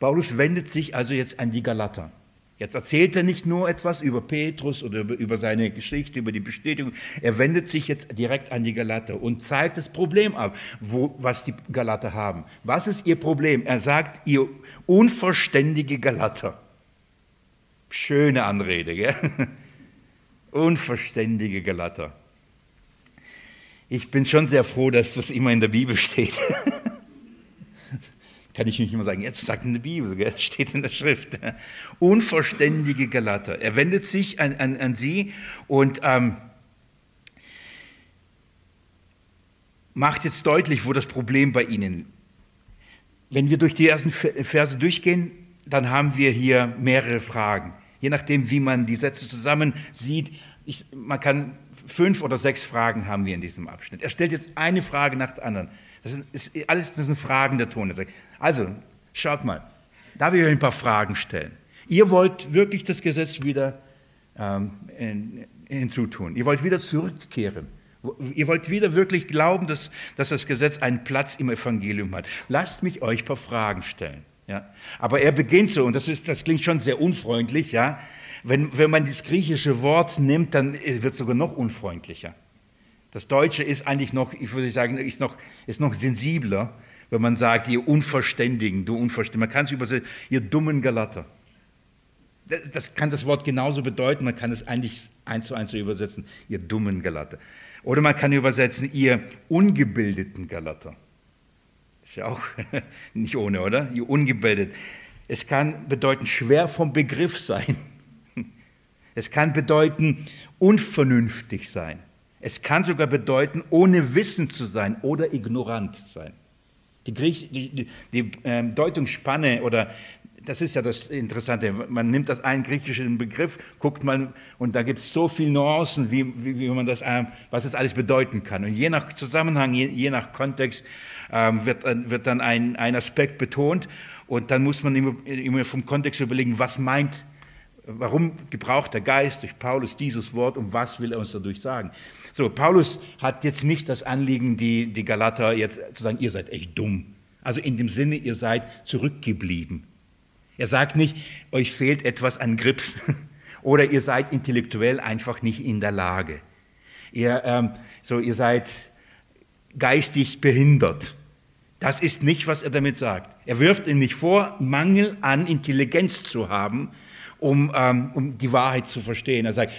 [SPEAKER 1] Paulus wendet sich also jetzt an die Galater. Jetzt erzählt er nicht nur etwas über Petrus oder über, seine Geschichte, über die Bestätigung. Er wendet sich jetzt direkt an die Galater und zeigt das Problem ab, wo, was die Galater haben. Was ist ihr Problem? Er sagt, ihr unverständige Galater. Schöne Anrede, gell? Unverständige Galater. Ich bin schon sehr froh, dass das immer in der Bibel steht. kann ich nicht immer sagen, jetzt sagt in der Bibel, steht in der Schrift. Unverständige Galater. Er wendet sich an, an, an sie und ähm, macht jetzt deutlich, wo das Problem bei ihnen. Wenn wir durch die ersten Verse durchgehen, dann haben wir hier mehrere Fragen. Je nachdem, wie man die Sätze zusammen sieht, ich, man kann fünf oder sechs Fragen haben wir in diesem Abschnitt. Er stellt jetzt eine Frage nach der anderen. Das sind, ist, alles das sind Fragen der Ton. Also, schaut mal, da will ich euch ein paar Fragen stellen. Ihr wollt wirklich das Gesetz wieder ähm, hinzutun. Ihr wollt wieder zurückkehren. Ihr wollt wieder wirklich glauben, dass, dass das Gesetz einen Platz im Evangelium hat. Lasst mich euch ein paar Fragen stellen. Ja. Aber er beginnt so, und das, ist, das klingt schon sehr unfreundlich, ja. Wenn, wenn man das griechische Wort nimmt, dann wird es sogar noch unfreundlicher. Das Deutsche ist eigentlich noch, ich würde sagen, ist noch, ist noch sensibler, wenn man sagt, ihr Unverständigen, du Unverständigen. Man kann es übersetzen, ihr dummen Galater. Das, das kann das Wort genauso bedeuten, man kann es eigentlich eins zu eins so übersetzen, ihr dummen Galater. Oder man kann übersetzen, ihr ungebildeten Galater. Ist ja auch nicht ohne, oder? Ungebildet. Es kann bedeuten, schwer vom Begriff sein. Es kann bedeuten, unvernünftig sein. Es kann sogar bedeuten, ohne Wissen zu sein oder ignorant sein. Die, Griech, die, die ähm, Deutungsspanne oder das ist ja das Interessante. Man nimmt das einen griechischen Begriff, guckt mal, und da gibt es so viele Nuancen, wie, wie, wie, man das, ähm, was es alles bedeuten kann. Und je nach Zusammenhang, je, je nach Kontext ähm, wird, wird dann ein, ein Aspekt betont. Und dann muss man immer, immer vom Kontext überlegen, was meint, warum gebraucht der Geist durch Paulus dieses Wort und was will er uns dadurch sagen. So, Paulus hat jetzt nicht das Anliegen, die, die Galater jetzt zu sagen, ihr seid echt dumm. Also in dem Sinne, ihr seid zurückgeblieben. Er sagt nicht, euch fehlt etwas an Grips oder ihr seid intellektuell einfach nicht in der Lage. Ihr, ähm, so, ihr seid geistig behindert. Das ist nicht, was er damit sagt. Er wirft ihm nicht vor, Mangel an Intelligenz zu haben, um, ähm, um die Wahrheit zu verstehen. Er sagt,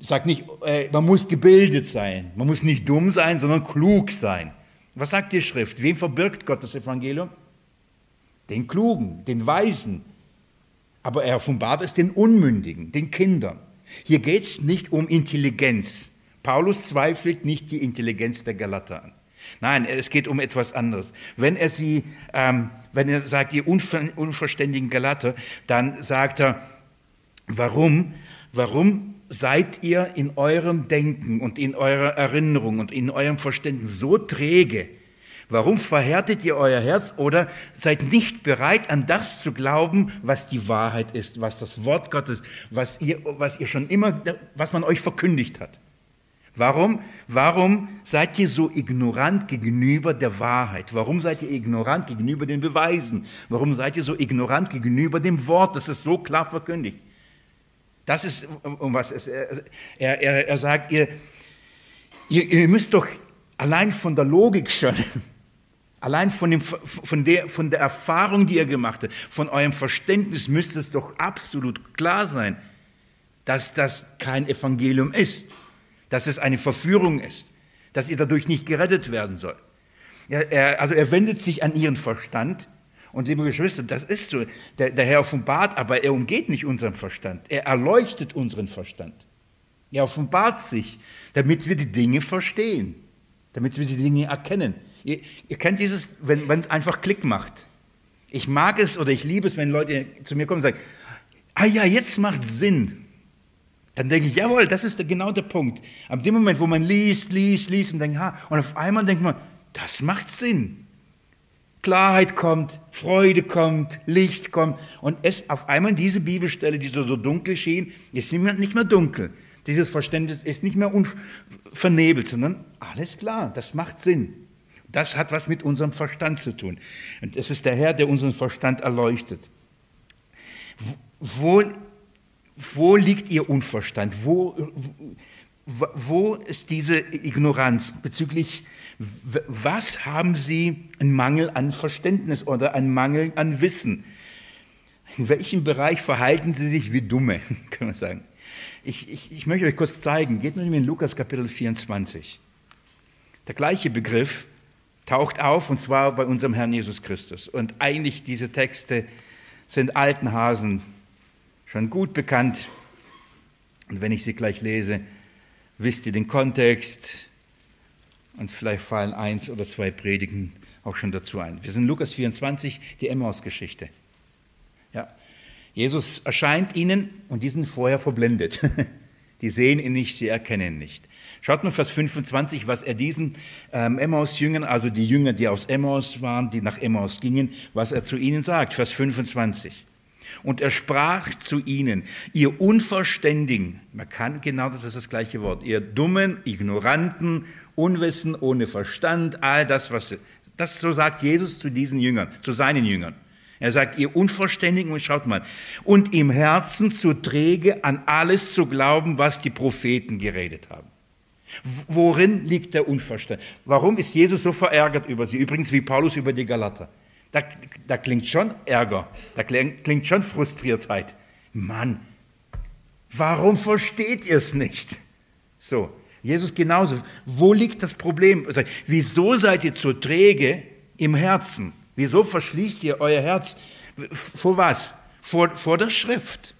[SPEAKER 1] sagt nicht, äh, man muss gebildet sein, man muss nicht dumm sein, sondern klug sein. Was sagt die Schrift? Wem verbirgt Gott das Evangelium? Den Klugen, den Weisen. Aber er offenbart es den Unmündigen, den Kindern. Hier geht es nicht um Intelligenz. Paulus zweifelt nicht die Intelligenz der Galater an. Nein, es geht um etwas anderes. Wenn er sie, ähm, wenn er sagt, ihr unver unverständigen Galater, dann sagt er, warum, warum seid ihr in eurem Denken und in eurer Erinnerung und in eurem Verständnis so träge? Warum verhärtet ihr euer Herz oder seid nicht bereit, an das zu glauben, was die Wahrheit ist, was das Wort Gottes, was ihr, was ihr schon immer, was man euch verkündigt hat? Warum? Warum seid ihr so ignorant gegenüber der Wahrheit? Warum seid ihr ignorant gegenüber den Beweisen? Warum seid ihr so ignorant gegenüber dem Wort, das es so klar verkündigt? Das ist, um was es, er, er, er sagt, ihr, ihr, ihr müsst doch allein von der Logik schon, allein von, dem, von, der, von der Erfahrung, die ihr gemacht habt, von eurem Verständnis müsste es doch absolut klar sein, dass das kein Evangelium ist dass es eine Verführung ist, dass ihr dadurch nicht gerettet werden soll. Er, er, also er wendet sich an ihren Verstand und liebe Geschwister, das ist so. Der, der Herr offenbart, aber er umgeht nicht unseren Verstand. Er erleuchtet unseren Verstand. Er offenbart sich, damit wir die Dinge verstehen, damit wir die Dinge erkennen. Ihr, ihr kennt dieses, wenn es einfach Klick macht. Ich mag es oder ich liebe es, wenn Leute zu mir kommen und sagen, ah ja, jetzt macht Sinn. Dann denke ich, jawohl, das ist genau der Punkt. Ab dem Moment, wo man liest, liest, liest und denkt, ha, und auf einmal denkt man, das macht Sinn. Klarheit kommt, Freude kommt, Licht kommt und es auf einmal diese Bibelstelle, die so, so dunkel schien, ist nicht mehr, dunkel. Dieses Verständnis ist nicht mehr vernebelt, sondern alles klar, das macht Sinn. Das hat was mit unserem Verstand zu tun. Und es ist der Herr, der unseren Verstand erleuchtet. Wo wo liegt Ihr Unverstand? Wo, wo ist diese Ignoranz bezüglich, was haben Sie einen Mangel an Verständnis oder einen Mangel an Wissen? In welchem Bereich verhalten Sie sich wie Dumme, kann man sagen? Ich, ich, ich möchte euch kurz zeigen. Geht mir in Lukas Kapitel 24. Der gleiche Begriff taucht auf, und zwar bei unserem Herrn Jesus Christus. Und eigentlich diese Texte sind alten Hasen schon gut bekannt. Und wenn ich sie gleich lese, wisst ihr den Kontext und vielleicht fallen eins oder zwei Predigen auch schon dazu ein. Wir sind Lukas 24, die Emmaus-Geschichte. Ja. Jesus erscheint ihnen und die sind vorher verblendet. Die sehen ihn nicht, sie erkennen ihn nicht. Schaut mal Vers 25, was er diesen ähm, Emmaus-Jüngern, also die Jünger, die aus Emmaus waren, die nach Emmaus gingen, was er zu ihnen sagt. Vers 25. Und er sprach zu ihnen, ihr Unverständigen, man kann genau das ist das gleiche Wort, ihr Dummen, Ignoranten, Unwissen, ohne Verstand, all das, was, das so sagt Jesus zu diesen Jüngern, zu seinen Jüngern. Er sagt, ihr Unverständigen, und schaut mal, und im Herzen zu träge, an alles zu glauben, was die Propheten geredet haben. Worin liegt der Unverstand? Warum ist Jesus so verärgert über sie? Übrigens wie Paulus über die Galater. Da, da klingt schon Ärger, da klingt, schon Frustriertheit. Mann, warum versteht ihr es nicht? So, Jesus genauso. Wo liegt das Problem? Wieso seid ihr zu träge im Herzen? Wieso verschließt ihr euer Herz? Vor was? Vor, vor der Schrift.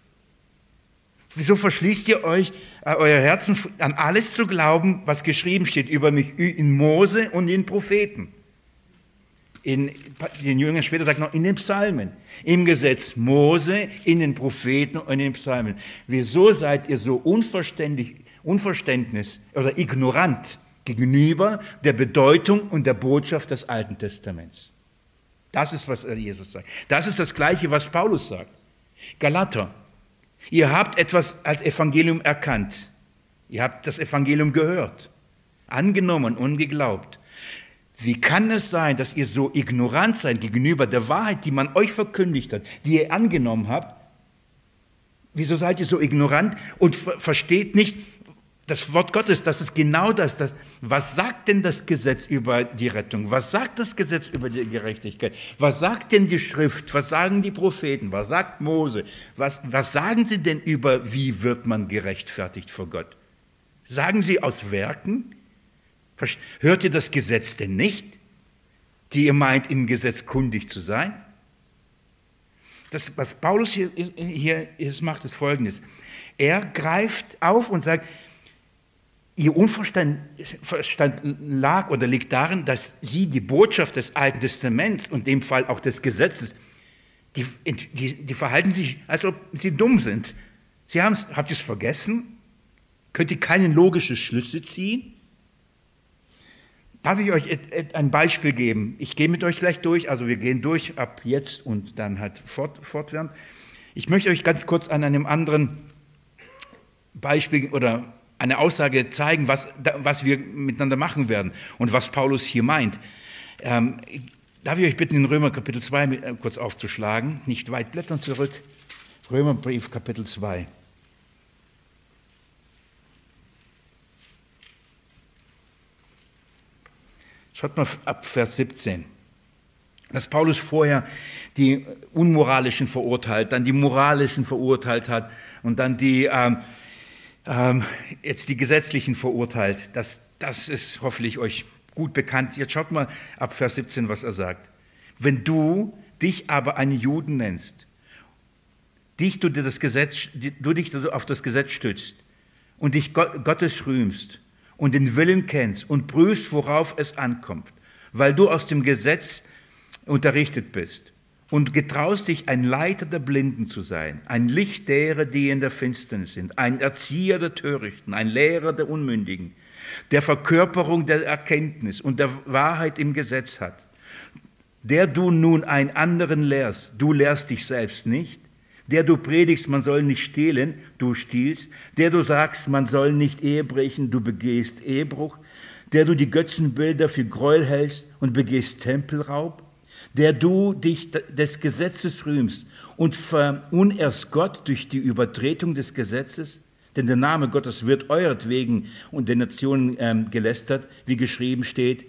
[SPEAKER 1] Wieso verschließt ihr euch äh, euer Herzen an alles zu glauben, was geschrieben steht über mich in Mose und in Propheten? In den Jüngern später sagt noch in den Psalmen, im Gesetz Mose, in den Propheten und in den Psalmen. Wieso seid ihr so unverständlich, Unverständnis oder ignorant gegenüber der Bedeutung und der Botschaft des Alten Testaments? Das ist, was Jesus sagt. Das ist das Gleiche, was Paulus sagt. Galater, ihr habt etwas als Evangelium erkannt. Ihr habt das Evangelium gehört, angenommen und geglaubt. Wie kann es sein, dass ihr so ignorant seid gegenüber der Wahrheit, die man euch verkündigt hat, die ihr angenommen habt? Wieso seid ihr so ignorant und versteht nicht, das Wort Gottes, das ist genau das, das. Was sagt denn das Gesetz über die Rettung? Was sagt das Gesetz über die Gerechtigkeit? Was sagt denn die Schrift? Was sagen die Propheten? Was sagt Mose? Was, was sagen sie denn über, wie wird man gerechtfertigt vor Gott? Sagen sie aus Werken? Hört ihr das Gesetz denn nicht, die ihr meint, im Gesetz kundig zu sein? Das, was Paulus hier, hier macht, ist folgendes. Er greift auf und sagt, Ihr Unverstand lag oder liegt darin, dass sie die Botschaft des Alten Testaments und dem Fall auch des Gesetzes, die, die, die verhalten sich, als ob sie dumm sind. Sie haben, habt ihr es vergessen? Könnt ihr keine logischen Schlüsse ziehen? Darf ich euch ein Beispiel geben? Ich gehe mit euch gleich durch, also wir gehen durch ab jetzt und dann halt fort, fortwährend. Ich möchte euch ganz kurz an einem anderen Beispiel oder eine Aussage zeigen, was, was wir miteinander machen werden und was Paulus hier meint. Ähm, darf ich euch bitten, in Römer Kapitel 2 äh, kurz aufzuschlagen? Nicht weit blättern zurück. Römerbrief Kapitel 2. Schaut mal ab Vers 17. Dass Paulus vorher die Unmoralischen verurteilt, dann die Moralischen verurteilt hat und dann die ähm, ähm, jetzt die Gesetzlichen verurteilt. Das, das ist hoffentlich euch gut bekannt. Jetzt schaut mal ab Vers 17, was er sagt. Wenn du dich aber einen Juden nennst, dich du, dir das Gesetz, du dich auf das Gesetz stützt und dich Gottes rühmst und den Willen kennst und prüfst, worauf es ankommt, weil du aus dem Gesetz unterrichtet bist und getraust dich, ein Leiter der Blinden zu sein, ein Licht derer, die in der Finsternis sind, ein Erzieher der Törichten, ein Lehrer der Unmündigen, der Verkörperung der Erkenntnis und der Wahrheit im Gesetz hat, der du nun einen anderen lehrst, du lehrst dich selbst nicht, der du predigst, man soll nicht stehlen, du stiehlst, der du sagst, man soll nicht Ehe brechen, du begehst Ehebruch, der du die Götzenbilder für Gräuel hältst und begehst Tempelraub, der du dich des Gesetzes rühmst und verunerst Gott durch die Übertretung des Gesetzes? Denn der Name Gottes wird euretwegen und den Nationen ähm, gelästert, wie geschrieben steht.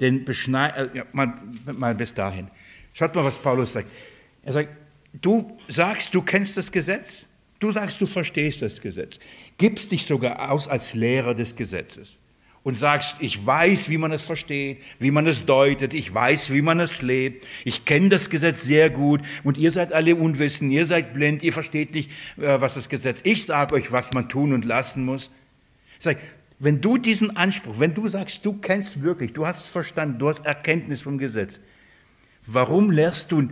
[SPEAKER 1] Denn beschneid, äh, ja, mal, mal bis dahin. Schaut mal, was Paulus sagt. Er sagt, du sagst, du kennst das Gesetz. Du sagst, du verstehst das Gesetz. Gibst dich sogar aus als Lehrer des Gesetzes und sagst, ich weiß, wie man es versteht, wie man es deutet, ich weiß, wie man es lebt, ich kenne das Gesetz sehr gut und ihr seid alle unwissend, ihr seid blind, ihr versteht nicht, äh, was das Gesetz, ich sage euch, was man tun und lassen muss. Sag, wenn du diesen Anspruch, wenn du sagst, du kennst wirklich, du hast es verstanden, du hast Erkenntnis vom Gesetz, warum lehrst du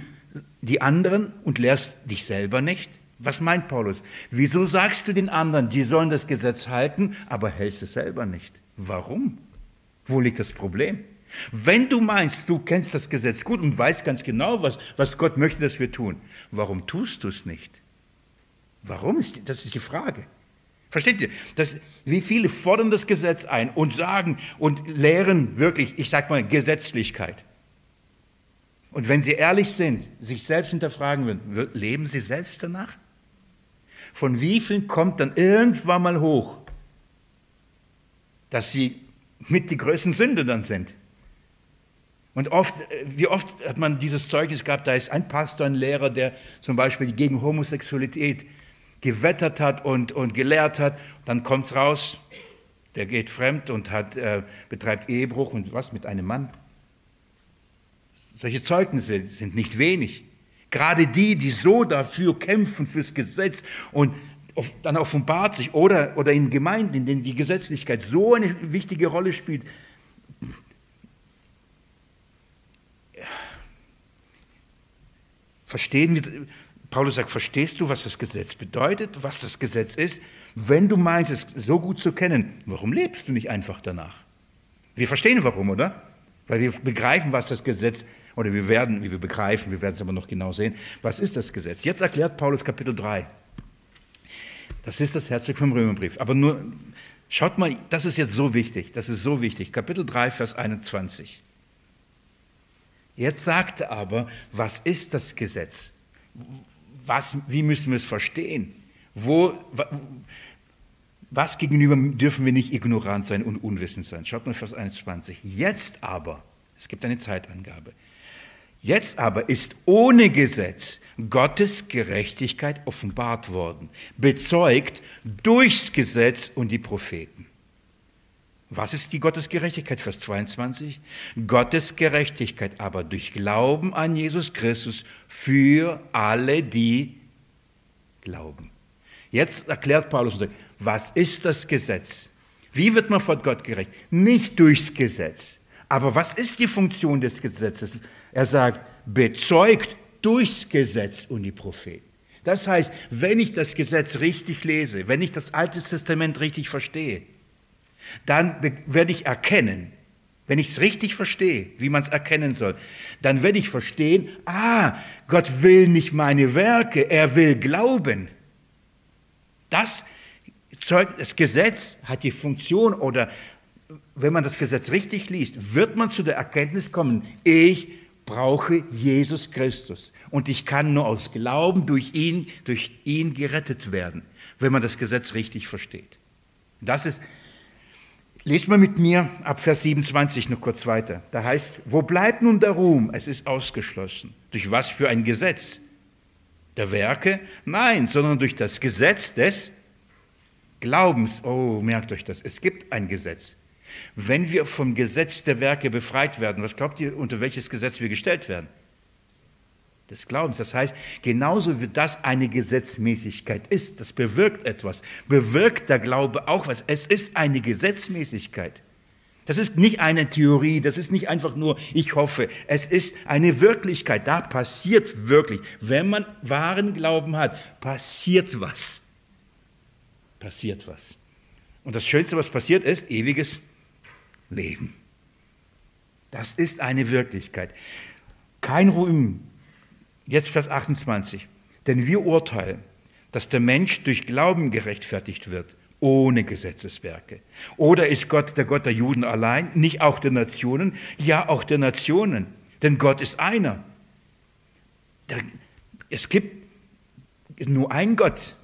[SPEAKER 1] die anderen und lehrst dich selber nicht? Was meint Paulus? Wieso sagst du den anderen, die sollen das Gesetz halten, aber hältst es selber nicht? Warum? Wo liegt das Problem? Wenn du meinst, du kennst das Gesetz gut und weißt ganz genau, was, was Gott möchte, dass wir tun, warum tust du es nicht? Warum? Ist, das ist die Frage. Versteht ihr? Das, wie viele fordern das Gesetz ein und sagen und lehren wirklich, ich sag mal, Gesetzlichkeit. Und wenn sie ehrlich sind, sich selbst hinterfragen würden, leben sie selbst danach? Von wie vielen kommt dann irgendwann mal hoch, dass sie mit die größten Sünde dann sind? Und oft, äh, wie oft hat man dieses Zeugnis gehabt, da ist ein Pastor, ein Lehrer, der zum Beispiel gegen Homosexualität gewettert hat und, und gelehrt hat. Dann kommt es raus, der geht fremd und hat, äh, betreibt Ehebruch und was mit einem Mann. Solche Zeugnisse sind nicht wenig. Gerade die, die so dafür kämpfen, fürs Gesetz und dann offenbart sich, oder, oder in Gemeinden, in denen die Gesetzlichkeit so eine wichtige Rolle spielt, verstehen wir, Paulus sagt, verstehst du, was das Gesetz bedeutet, was das Gesetz ist? Wenn du meinst, es so gut zu kennen, warum lebst du nicht einfach danach? Wir verstehen warum, oder? Weil wir begreifen, was das Gesetz, oder wir werden, wie wir begreifen, wir werden es aber noch genau sehen, was ist das Gesetz? Jetzt erklärt Paulus Kapitel 3. Das ist das Herzstück vom Römerbrief. Aber nur, schaut mal, das ist jetzt so wichtig, das ist so wichtig. Kapitel 3, Vers 21. Jetzt sagt er aber, was ist das Gesetz? Was, wie müssen wir es verstehen? Wo, was gegenüber dürfen wir nicht ignorant sein und unwissend sein? Schaut mal Vers 21. Jetzt aber, es gibt eine Zeitangabe, jetzt aber ist ohne Gesetz Gottes Gerechtigkeit offenbart worden, bezeugt durchs Gesetz und die Propheten. Was ist die Gottesgerechtigkeit? Vers 22. Gottes Gerechtigkeit aber durch Glauben an Jesus Christus für alle, die glauben. Jetzt erklärt Paulus und sagt, was ist das Gesetz? Wie wird man vor Gott gerecht? Nicht durchs Gesetz. Aber was ist die Funktion des Gesetzes? Er sagt, bezeugt durchs Gesetz und die Propheten. Das heißt, wenn ich das Gesetz richtig lese, wenn ich das Alte Testament richtig verstehe, dann werde ich erkennen, wenn ich es richtig verstehe, wie man es erkennen soll, dann werde ich verstehen, ah, Gott will nicht meine Werke, er will Glauben. Das, das Gesetz hat die Funktion oder wenn man das Gesetz richtig liest, wird man zu der Erkenntnis kommen, ich brauche Jesus Christus und ich kann nur aus Glauben durch ihn, durch ihn gerettet werden, wenn man das Gesetz richtig versteht. Das ist Lest mal mit mir ab Vers 27 noch kurz weiter. Da heißt, wo bleibt nun der Ruhm? Es ist ausgeschlossen. Durch was für ein Gesetz? Der Werke? Nein, sondern durch das Gesetz des Glaubens. Oh, merkt euch das. Es gibt ein Gesetz. Wenn wir vom Gesetz der Werke befreit werden, was glaubt ihr, unter welches Gesetz wir gestellt werden? des Glaubens. Das heißt, genauso wie das eine Gesetzmäßigkeit ist, das bewirkt etwas, bewirkt der Glaube auch was. Es ist eine Gesetzmäßigkeit. Das ist nicht eine Theorie, das ist nicht einfach nur, ich hoffe, es ist eine Wirklichkeit. Da passiert wirklich, wenn man wahren Glauben hat, passiert was. Passiert was. Und das Schönste, was passiert ist, ewiges Leben. Das ist eine Wirklichkeit. Kein Ruhm, Jetzt Vers 28. Denn wir urteilen, dass der Mensch durch Glauben gerechtfertigt wird, ohne Gesetzeswerke. Oder ist Gott der Gott der Juden allein, nicht auch der Nationen? Ja, auch der Nationen. Denn Gott ist einer. Es gibt nur einen Gott.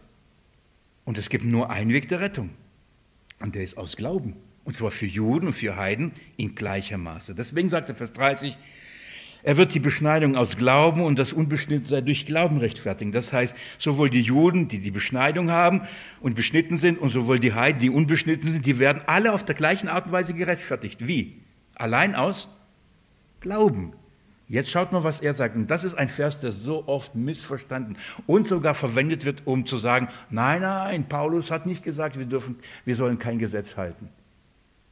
[SPEAKER 1] Und es gibt nur einen Weg der Rettung. Und der ist aus Glauben. Und zwar für Juden und für Heiden in gleicher Maße. Deswegen sagt er Vers 30, er wird die Beschneidung aus Glauben und das Unbeschnittensein durch Glauben rechtfertigen. Das heißt, sowohl die Juden, die die Beschneidung haben und beschnitten sind, und sowohl die Heiden, die unbeschnitten sind, die werden alle auf der gleichen Art und Weise gerechtfertigt. Wie? Allein aus Glauben. Jetzt schaut mal, was er sagt. Und das ist ein Vers, der so oft missverstanden und sogar verwendet wird, um zu sagen, nein, nein, Paulus hat nicht gesagt, wir, dürfen, wir sollen kein Gesetz halten.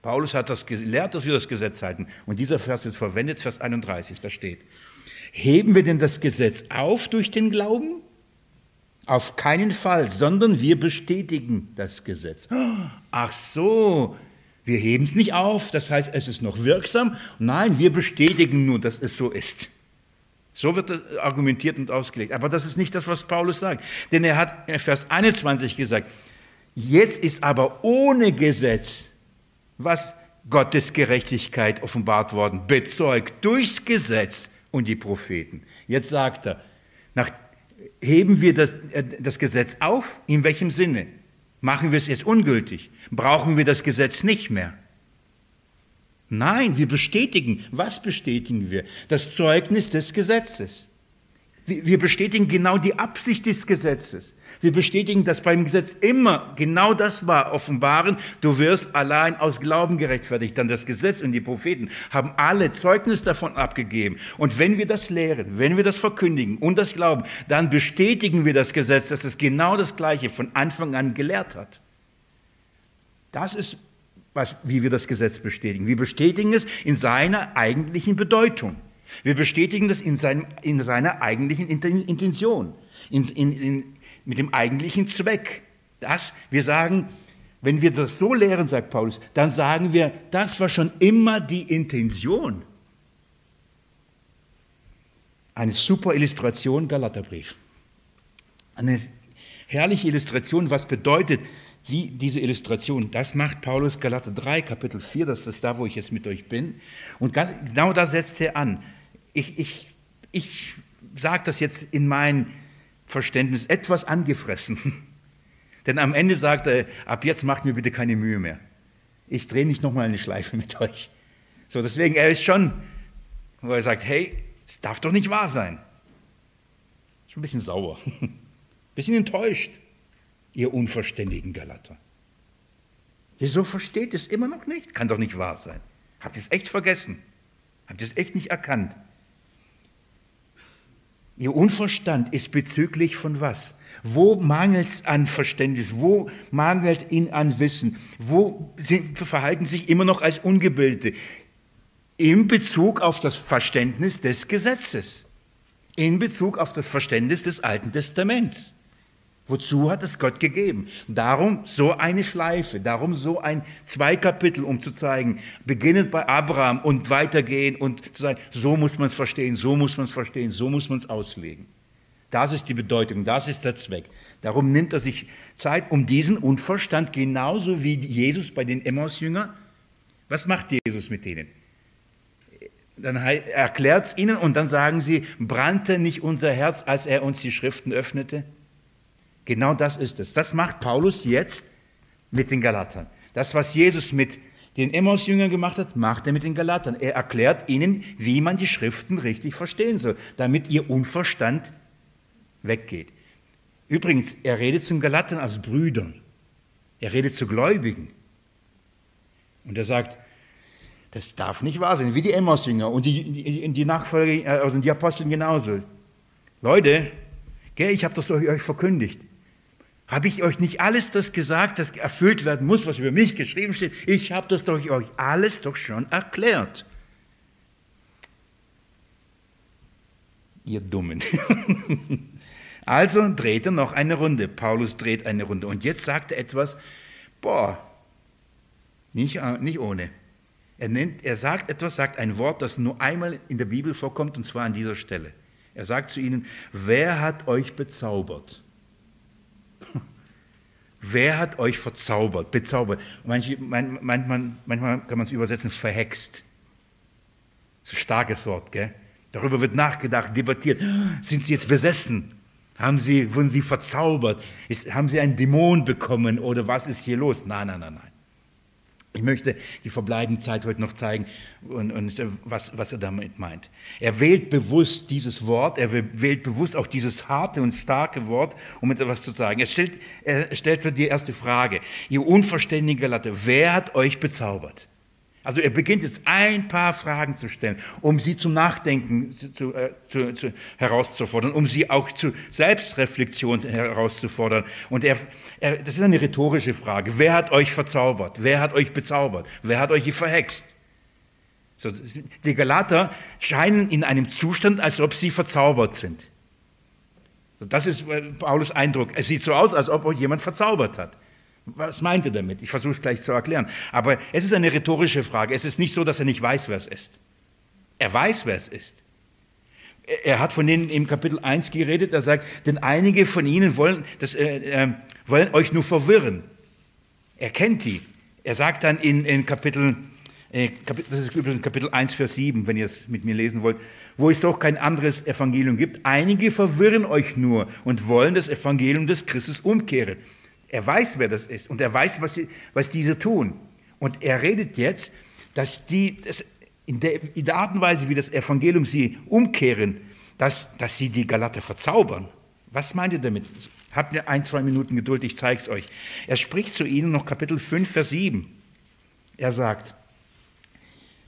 [SPEAKER 1] Paulus hat das gelehrt, dass wir das Gesetz halten. Und dieser Vers wird verwendet, Vers 31, da steht, heben wir denn das Gesetz auf durch den Glauben? Auf keinen Fall, sondern wir bestätigen das Gesetz. Ach so, wir heben es nicht auf, das heißt, es ist noch wirksam. Nein, wir bestätigen nur, dass es so ist. So wird das argumentiert und ausgelegt. Aber das ist nicht das, was Paulus sagt. Denn er hat in Vers 21 gesagt, jetzt ist aber ohne Gesetz was Gottes Gerechtigkeit offenbart worden, bezeugt durchs Gesetz und die Propheten. Jetzt sagt er, nach, heben wir das, äh, das Gesetz auf? In welchem Sinne? Machen wir es jetzt ungültig? Brauchen wir das Gesetz nicht mehr? Nein, wir bestätigen. Was bestätigen wir? Das Zeugnis des Gesetzes. Wir bestätigen genau die Absicht des Gesetzes. Wir bestätigen, dass beim Gesetz immer genau das war, offenbaren, du wirst allein aus Glauben gerechtfertigt. Dann das Gesetz und die Propheten haben alle Zeugnis davon abgegeben. Und wenn wir das lehren, wenn wir das verkündigen und das glauben, dann bestätigen wir das Gesetz, dass es genau das Gleiche von Anfang an gelehrt hat. Das ist, was, wie wir das Gesetz bestätigen. Wir bestätigen es in seiner eigentlichen Bedeutung. Wir bestätigen das in, seinem, in seiner eigentlichen Intention, in, in, mit dem eigentlichen Zweck. Das, wir sagen, wenn wir das so lehren, sagt Paulus, dann sagen wir, das war schon immer die Intention. Eine super Illustration, Galaterbrief. Eine herrliche Illustration, was bedeutet wie diese Illustration. Das macht Paulus Galater 3, Kapitel 4, das ist da, wo ich jetzt mit euch bin. Und genau da setzt er an ich, ich, ich sage das jetzt in mein Verständnis etwas angefressen. Denn am Ende sagt er, ab jetzt macht mir bitte keine Mühe mehr. Ich drehe nicht nochmal eine Schleife mit euch. So, deswegen, er ist schon, wo er sagt, hey, es darf doch nicht wahr sein. Schon ein bisschen sauer, ein bisschen enttäuscht, ihr unverständigen Galater. Wieso versteht es immer noch nicht? Kann doch nicht wahr sein. Habt ihr es echt vergessen? Habt ihr es echt nicht erkannt? Ihr Unverstand ist bezüglich von was? Wo mangelt es an Verständnis? Wo mangelt ihn an Wissen? Wo sind, verhalten sich immer noch als Ungebildete? In Bezug auf das Verständnis des Gesetzes. In Bezug auf das Verständnis des Alten Testaments. Wozu hat es Gott gegeben? Darum so eine Schleife, darum so ein zwei Kapitel, um zu zeigen, beginnend bei Abraham und weitergehen und zu sagen, so muss man es verstehen, so muss man es verstehen, so muss man es auslegen. Das ist die Bedeutung, das ist der Zweck. Darum nimmt er sich Zeit, um diesen Unverstand, genauso wie Jesus bei den Emmaus-Jüngern. Was macht Jesus mit denen? Dann erklärt es ihnen und dann sagen sie, brannte nicht unser Herz, als er uns die Schriften öffnete? Genau das ist es. Das macht Paulus jetzt mit den Galatern. Das, was Jesus mit den Emmaus-Jüngern gemacht hat, macht er mit den Galatern. Er erklärt ihnen, wie man die Schriften richtig verstehen soll, damit ihr Unverstand weggeht. Übrigens, er redet zum Galatern als Brüdern. Er redet zu Gläubigen. Und er sagt, das darf nicht wahr sein, wie die Emmaus-Jünger und die, die, die Nachfolger, also die Apostel genauso. Leute, gell, ich habe das euch verkündigt. Habe ich euch nicht alles das gesagt, das erfüllt werden muss, was über mich geschrieben steht? Ich habe das doch euch alles doch schon erklärt. Ihr Dummen. also dreht er noch eine Runde. Paulus dreht eine Runde. Und jetzt sagt er etwas, boah, nicht, äh, nicht ohne. Er, nennt, er sagt etwas, sagt ein Wort, das nur einmal in der Bibel vorkommt, und zwar an dieser Stelle. Er sagt zu ihnen, wer hat euch bezaubert? Wer hat euch verzaubert, bezaubert? Manche, man, manchmal, manchmal kann man es übersetzen, verhext. Das ist ein starkes Wort, gell? Darüber wird nachgedacht, debattiert. Sind sie jetzt besessen? Haben sie, wurden sie verzaubert? Ist, haben sie einen Dämon bekommen oder was ist hier los? Nein, nein, nein, nein. Ich möchte die verbleibende Zeit heute noch zeigen, und, und, was, was er damit meint. Er wählt bewusst dieses Wort, er wählt bewusst auch dieses harte und starke Wort, um etwas zu sagen. Er stellt, er stellt für die erste Frage, ihr unverständige Latte, wer hat euch bezaubert? Also er beginnt jetzt ein paar Fragen zu stellen, um sie zum Nachdenken zu, äh, zu, zu, herauszufordern, um sie auch zur Selbstreflexion herauszufordern. Und er, er, das ist eine rhetorische Frage. Wer hat euch verzaubert? Wer hat euch bezaubert? Wer hat euch verhext? So, die Galater scheinen in einem Zustand, als ob sie verzaubert sind. So, das ist äh, Paulus Eindruck. Es sieht so aus, als ob euch jemand verzaubert hat. Was meint er damit? Ich versuche es gleich zu erklären. Aber es ist eine rhetorische Frage. Es ist nicht so, dass er nicht weiß, wer es ist. Er weiß, wer es ist. Er hat von denen im Kapitel 1 geredet, er sagt, denn einige von ihnen wollen, das, äh, äh, wollen euch nur verwirren. Er kennt die. Er sagt dann in, in Kapitel, äh, das ist übrigens Kapitel 1, Vers 7, wenn ihr es mit mir lesen wollt, wo es doch kein anderes Evangelium gibt. Einige verwirren euch nur und wollen das Evangelium des Christus umkehren. Er weiß, wer das ist und er weiß, was, sie, was diese tun. Und er redet jetzt, dass die, das, in, der, in der Art und Weise, wie das Evangelium sie umkehren, dass, dass sie die Galater verzaubern. Was meint ihr damit? Habt ihr ein, zwei Minuten Geduld, ich zeige es euch. Er spricht zu ihnen noch Kapitel 5, Vers 7. Er sagt,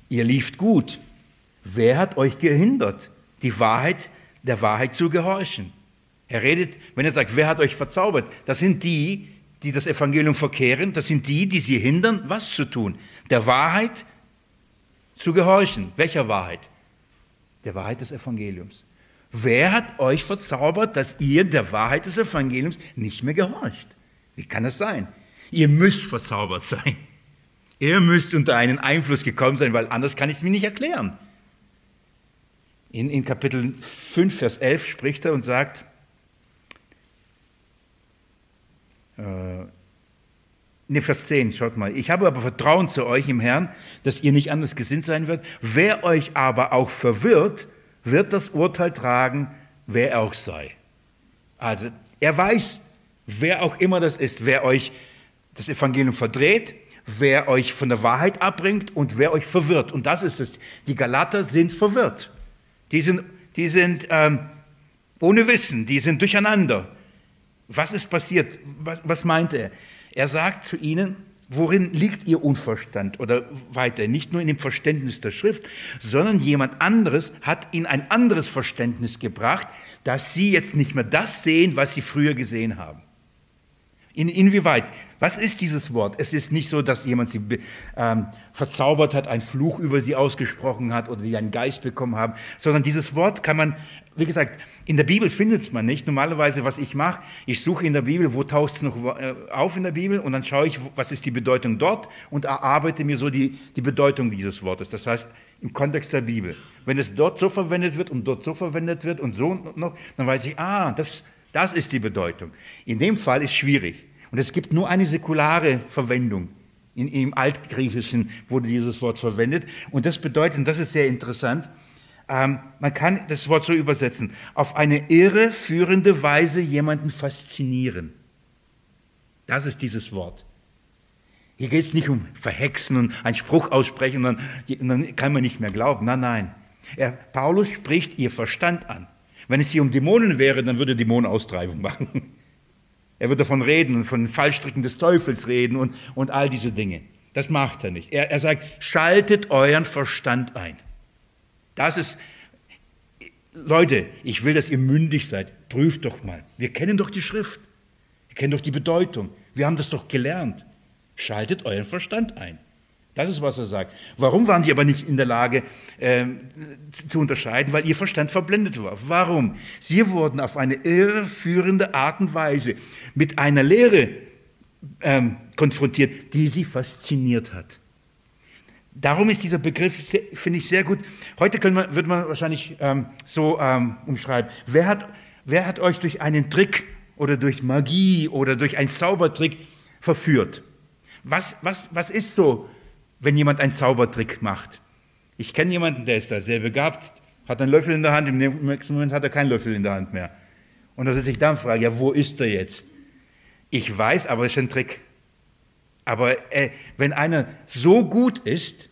[SPEAKER 1] ihr lieft gut. Wer hat euch gehindert, die Wahrheit, der Wahrheit zu gehorchen? Er redet, wenn er sagt, wer hat euch verzaubert? Das sind die, die das Evangelium verkehren. Das sind die, die sie hindern, was zu tun? Der Wahrheit zu gehorchen. Welcher Wahrheit? Der Wahrheit des Evangeliums. Wer hat euch verzaubert, dass ihr der Wahrheit des Evangeliums nicht mehr gehorcht? Wie kann das sein? Ihr müsst verzaubert sein. Ihr müsst unter einen Einfluss gekommen sein, weil anders kann ich es mir nicht erklären. In, in Kapitel 5, Vers 11 spricht er und sagt, äh, ne, Vers 10, schaut mal, ich habe aber Vertrauen zu euch im Herrn, dass ihr nicht anders gesinnt sein werdet. Wer euch aber auch verwirrt, wird das Urteil tragen, wer er auch sei. Also er weiß, wer auch immer das ist, wer euch das Evangelium verdreht, wer euch von der Wahrheit abbringt und wer euch verwirrt. Und das ist es. Die Galater sind verwirrt. Die sind, die sind ähm, ohne Wissen, die sind durcheinander. Was ist passiert? Was, was meint er? Er sagt zu ihnen, Worin liegt ihr Unverstand? Oder weiter, nicht nur in dem Verständnis der Schrift, sondern jemand anderes hat ihnen ein anderes Verständnis gebracht, dass sie jetzt nicht mehr das sehen, was sie früher gesehen haben. In, inwieweit? Was ist dieses Wort? Es ist nicht so, dass jemand sie ähm, verzaubert hat, einen Fluch über sie ausgesprochen hat oder sie einen Geist bekommen haben, sondern dieses Wort kann man, wie gesagt, in der Bibel findet man nicht. Normalerweise, was ich mache, ich suche in der Bibel, wo taucht es noch äh, auf in der Bibel und dann schaue ich, was ist die Bedeutung dort und erarbeite mir so die, die Bedeutung dieses Wortes. Das heißt, im Kontext der Bibel. Wenn es dort so verwendet wird und dort so verwendet wird und so noch, dann weiß ich, ah, das, das ist die Bedeutung. In dem Fall ist schwierig. Und es gibt nur eine säkulare Verwendung. In, Im Altgriechischen wurde dieses Wort verwendet. Und das bedeutet, und das ist sehr interessant, ähm, man kann das Wort so übersetzen, auf eine irreführende Weise jemanden faszinieren. Das ist dieses Wort. Hier geht es nicht um Verhexen und einen Spruch aussprechen und dann, dann kann man nicht mehr glauben. Nein, nein. Er, Paulus spricht ihr Verstand an. Wenn es hier um Dämonen wäre, dann würde Dämonenaustreibung machen. Er wird davon reden und von Fallstricken des Teufels reden und, und all diese Dinge. Das macht er nicht. Er, er sagt, schaltet euren Verstand ein. Das ist, Leute, ich will, dass ihr mündig seid. Prüft doch mal. Wir kennen doch die Schrift. Wir kennen doch die Bedeutung. Wir haben das doch gelernt. Schaltet euren Verstand ein. Das ist, was er sagt. Warum waren die aber nicht in der Lage äh, zu unterscheiden? Weil ihr Verstand verblendet war. Warum? Sie wurden auf eine irreführende Art und Weise mit einer Lehre ähm, konfrontiert, die sie fasziniert hat. Darum ist dieser Begriff, finde ich, sehr gut. Heute man, würde man wahrscheinlich ähm, so ähm, umschreiben. Wer hat, wer hat euch durch einen Trick oder durch Magie oder durch einen Zaubertrick verführt? Was, was, was ist so wenn jemand einen Zaubertrick macht. Ich kenne jemanden, der ist da sehr begabt, hat einen Löffel in der Hand, im nächsten Moment hat er keinen Löffel in der Hand mehr. Und da sitze ich da und frage, ja, wo ist er jetzt? Ich weiß, aber es ist ein Trick. Aber äh, wenn einer so gut ist,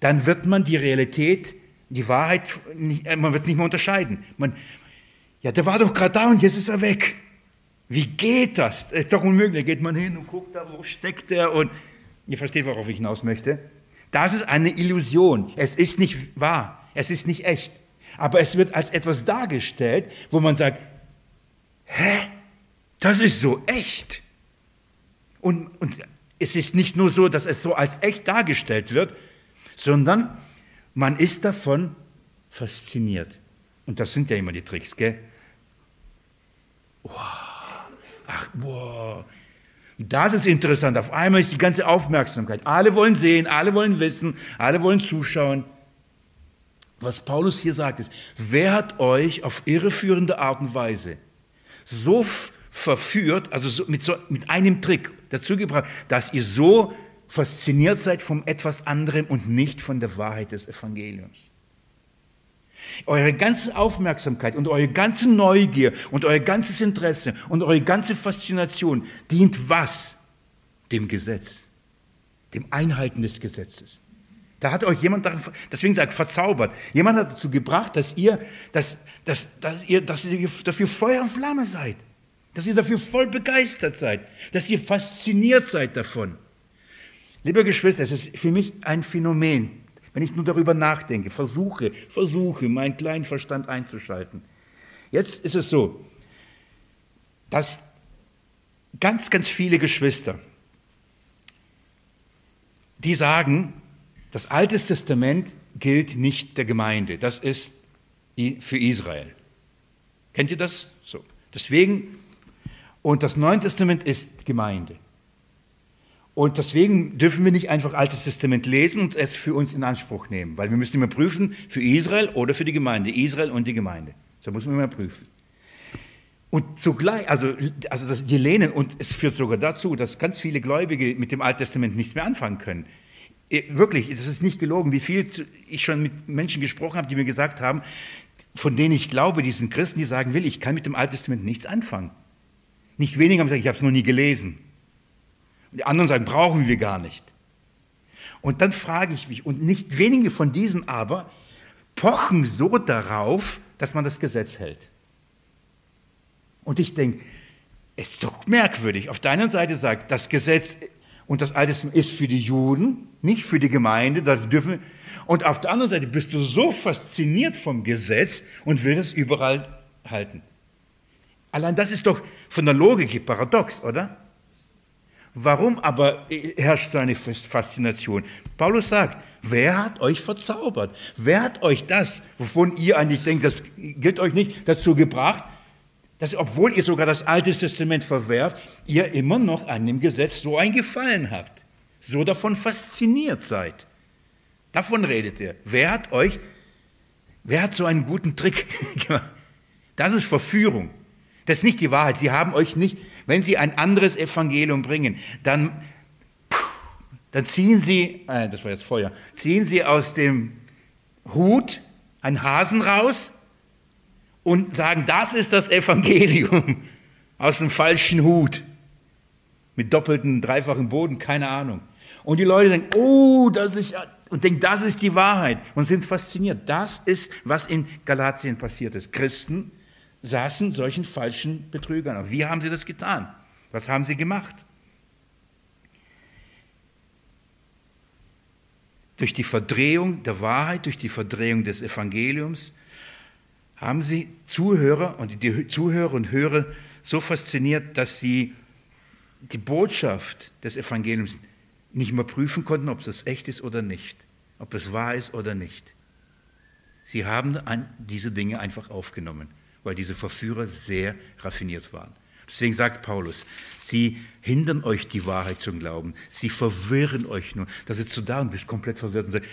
[SPEAKER 1] dann wird man die Realität, die Wahrheit, nicht, äh, man wird nicht mehr unterscheiden. Man, ja, der war doch gerade da und jetzt ist er weg. Wie geht das? Das ist doch unmöglich. Da geht man hin und guckt da, wo steckt er und Ihr versteht, worauf ich hinaus möchte. Das ist eine Illusion. Es ist nicht wahr. Es ist nicht echt. Aber es wird als etwas dargestellt, wo man sagt, hä? Das ist so echt. Und, und es ist nicht nur so, dass es so als echt dargestellt wird, sondern man ist davon fasziniert. Und das sind ja immer die Tricks, gell? Wow. Ach, boah, das ist interessant. Auf einmal ist die ganze Aufmerksamkeit. Alle wollen sehen, alle wollen wissen, alle wollen zuschauen. Was Paulus hier sagt ist, wer hat euch auf irreführende Art und Weise so verführt, also so mit, so, mit einem Trick dazu gebracht, dass ihr so fasziniert seid vom etwas anderem und nicht von der Wahrheit des Evangeliums. Eure ganze Aufmerksamkeit und eure ganze Neugier und euer ganzes Interesse und eure ganze Faszination dient was? Dem Gesetz, dem Einhalten des Gesetzes. Da hat euch jemand, deswegen sagt verzaubert, jemand hat dazu gebracht, dass ihr, dass, dass, dass ihr, dass ihr dafür Feuer und Flamme seid, dass ihr dafür voll begeistert seid, dass ihr fasziniert seid davon. Lieber Geschwister, es ist für mich ein Phänomen, wenn ich nur darüber nachdenke, versuche, versuche, meinen kleinen Verstand einzuschalten. Jetzt ist es so, dass ganz, ganz viele Geschwister, die sagen, das Alte Testament gilt nicht der Gemeinde, das ist für Israel. Kennt ihr das? So. Deswegen, und das Neue Testament ist Gemeinde. Und deswegen dürfen wir nicht einfach Altes Testament lesen und es für uns in Anspruch nehmen, weil wir müssen immer prüfen, für Israel oder für die Gemeinde, Israel und die Gemeinde. So muss man immer prüfen. Und zugleich, also, also das, die lehnen, und es führt sogar dazu, dass ganz viele Gläubige mit dem Alten Testament nichts mehr anfangen können. Äh, wirklich, es ist nicht gelogen, wie viel ich schon mit Menschen gesprochen habe, die mir gesagt haben, von denen ich glaube, die sind Christen, die sagen, will, ich kann mit dem Alten Testament nichts anfangen. Nicht weniger haben gesagt, ich habe es noch nie gelesen. Und die anderen sagen, brauchen wir gar nicht. Und dann frage ich mich, und nicht wenige von diesen aber pochen so darauf, dass man das Gesetz hält. Und ich denke, es ist doch merkwürdig. Auf der einen Seite sagt, das Gesetz und das Alte ist für die Juden, nicht für die Gemeinde, da dürfen und auf der anderen Seite bist du so fasziniert vom Gesetz und willst es überall halten. Allein das ist doch von der Logik paradox, oder? Warum aber herrscht so eine Faszination? Paulus sagt, wer hat euch verzaubert? Wer hat euch das, wovon ihr eigentlich denkt, das gilt euch nicht, dazu gebracht, dass obwohl ihr sogar das Alte Testament verwerft, ihr immer noch an dem Gesetz so ein Gefallen habt, so davon fasziniert seid. Davon redet er. Wer hat euch, wer hat so einen guten Trick gemacht? Das ist Verführung. Das ist nicht die Wahrheit. Sie haben euch nicht, wenn sie ein anderes Evangelium bringen, dann, dann ziehen sie, äh, das war jetzt Feuer, ziehen sie aus dem Hut einen Hasen raus und sagen, das ist das Evangelium aus dem falschen Hut mit doppelten, dreifachen Boden, keine Ahnung. Und die Leute denken, oh, das ist und denken, das ist die Wahrheit und sind fasziniert. Das ist, was in Galatien passiert ist. Christen saßen solchen falschen Betrügern auf. Wie haben sie das getan? Was haben sie gemacht? Durch die Verdrehung der Wahrheit, durch die Verdrehung des Evangeliums haben sie Zuhörer und die Zuhörer und Hörer so fasziniert, dass sie die Botschaft des Evangeliums nicht mehr prüfen konnten, ob es echt ist oder nicht, ob es wahr ist oder nicht. Sie haben diese Dinge einfach aufgenommen weil diese Verführer sehr raffiniert waren. Deswegen sagt Paulus, sie hindern euch die Wahrheit zum Glauben, sie verwirren euch nur. Da sitzt du da und bist komplett verwirrt und sagst,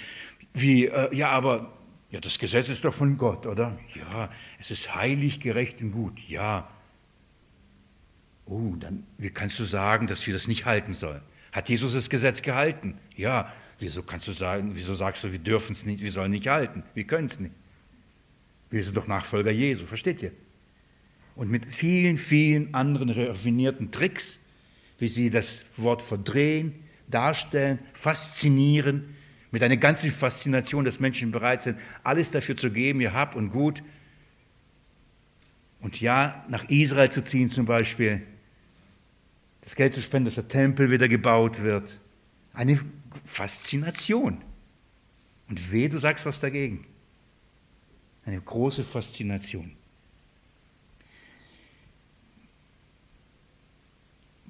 [SPEAKER 1] wie, äh, ja, aber ja, das Gesetz ist doch von Gott, oder? Ja, es ist heilig, gerecht und gut. Ja. Oh, dann, wie kannst du sagen, dass wir das nicht halten sollen? Hat Jesus das Gesetz gehalten? Ja. Wieso kannst du sagen, wieso sagst du, wir dürfen es nicht, wir sollen nicht halten? Wir können es nicht. Wir sind doch Nachfolger Jesu, versteht ihr? Und mit vielen, vielen anderen raffinierten Tricks, wie sie das Wort verdrehen, darstellen, faszinieren, mit einer ganzen Faszination, dass Menschen bereit sind, alles dafür zu geben, ihr Hab und Gut. Und ja, nach Israel zu ziehen zum Beispiel, das Geld zu spenden, dass der Tempel wieder gebaut wird. Eine Faszination. Und weh, du sagst was dagegen. Eine große Faszination.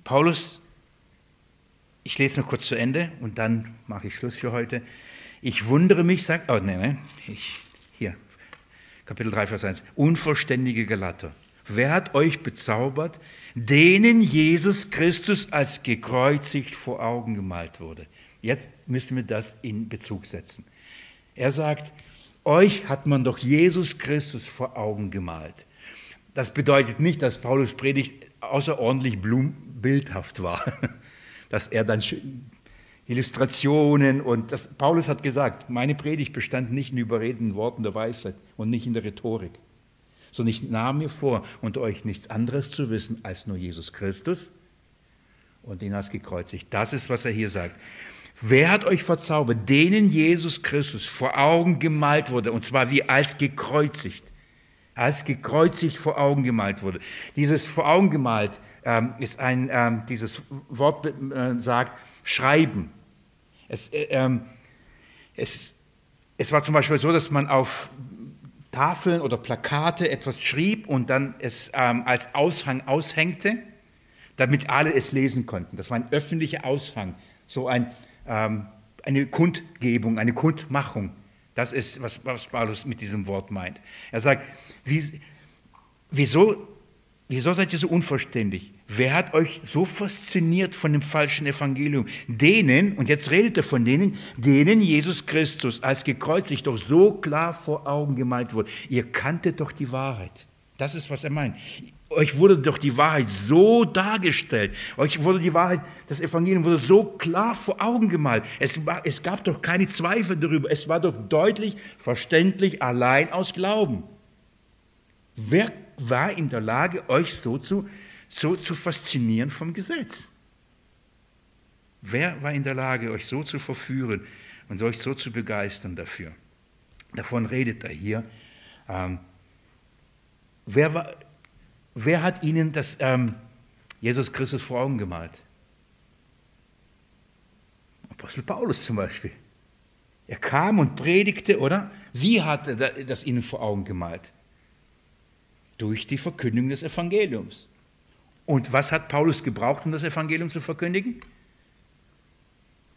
[SPEAKER 1] Paulus, ich lese noch kurz zu Ende und dann mache ich Schluss für heute. Ich wundere mich, sagt, oh nein, nein, ich, hier, Kapitel 3, Vers 1, unverständige Galater. Wer hat euch bezaubert, denen Jesus Christus als gekreuzigt vor Augen gemalt wurde? Jetzt müssen wir das in Bezug setzen. Er sagt, euch hat man doch Jesus Christus vor Augen gemalt. Das bedeutet nicht, dass Paulus Predigt außerordentlich bildhaft war, dass er dann Illustrationen und das, Paulus hat gesagt, meine Predigt bestand nicht in überredenden Worten der Weisheit und nicht in der Rhetorik, sondern ich nahm mir vor, unter euch nichts anderes zu wissen als nur Jesus Christus und ihn als gekreuzigt. Das ist, was er hier sagt. Wer hat euch verzaubert? Denen Jesus Christus vor Augen gemalt wurde, und zwar wie als gekreuzigt. Als gekreuzigt vor Augen gemalt wurde. Dieses vor Augen gemalt ähm, ist ein, ähm, dieses Wort äh, sagt, schreiben. Es, äh, ähm, es, es war zum Beispiel so, dass man auf Tafeln oder Plakate etwas schrieb und dann es ähm, als Aushang aushängte, damit alle es lesen konnten. Das war ein öffentlicher Aushang, so ein, eine Kundgebung, eine Kundmachung. Das ist, was, was Paulus mit diesem Wort meint. Er sagt, wie, wieso, wieso seid ihr so unverständlich? Wer hat euch so fasziniert von dem falschen Evangelium? Denen, und jetzt redet er von denen, denen Jesus Christus als gekreuzigt doch so klar vor Augen gemalt wurde. Ihr kanntet doch die Wahrheit. Das ist, was er meint. Euch wurde doch die Wahrheit so dargestellt. Euch wurde die Wahrheit, das Evangelium wurde so klar vor Augen gemalt. Es, war, es gab doch keine Zweifel darüber. Es war doch deutlich, verständlich, allein aus Glauben. Wer war in der Lage, euch so zu so zu faszinieren vom Gesetz? Wer war in der Lage, euch so zu verführen und euch so zu begeistern dafür? Davon redet er hier. Ähm, wer, war, wer, hat ihnen das ähm, Jesus Christus vor Augen gemalt? Apostel Paulus zum Beispiel. Er kam und predigte, oder? Wie hat er das ihnen vor Augen gemalt? Durch die Verkündigung des Evangeliums. Und was hat Paulus gebraucht, um das Evangelium zu verkündigen?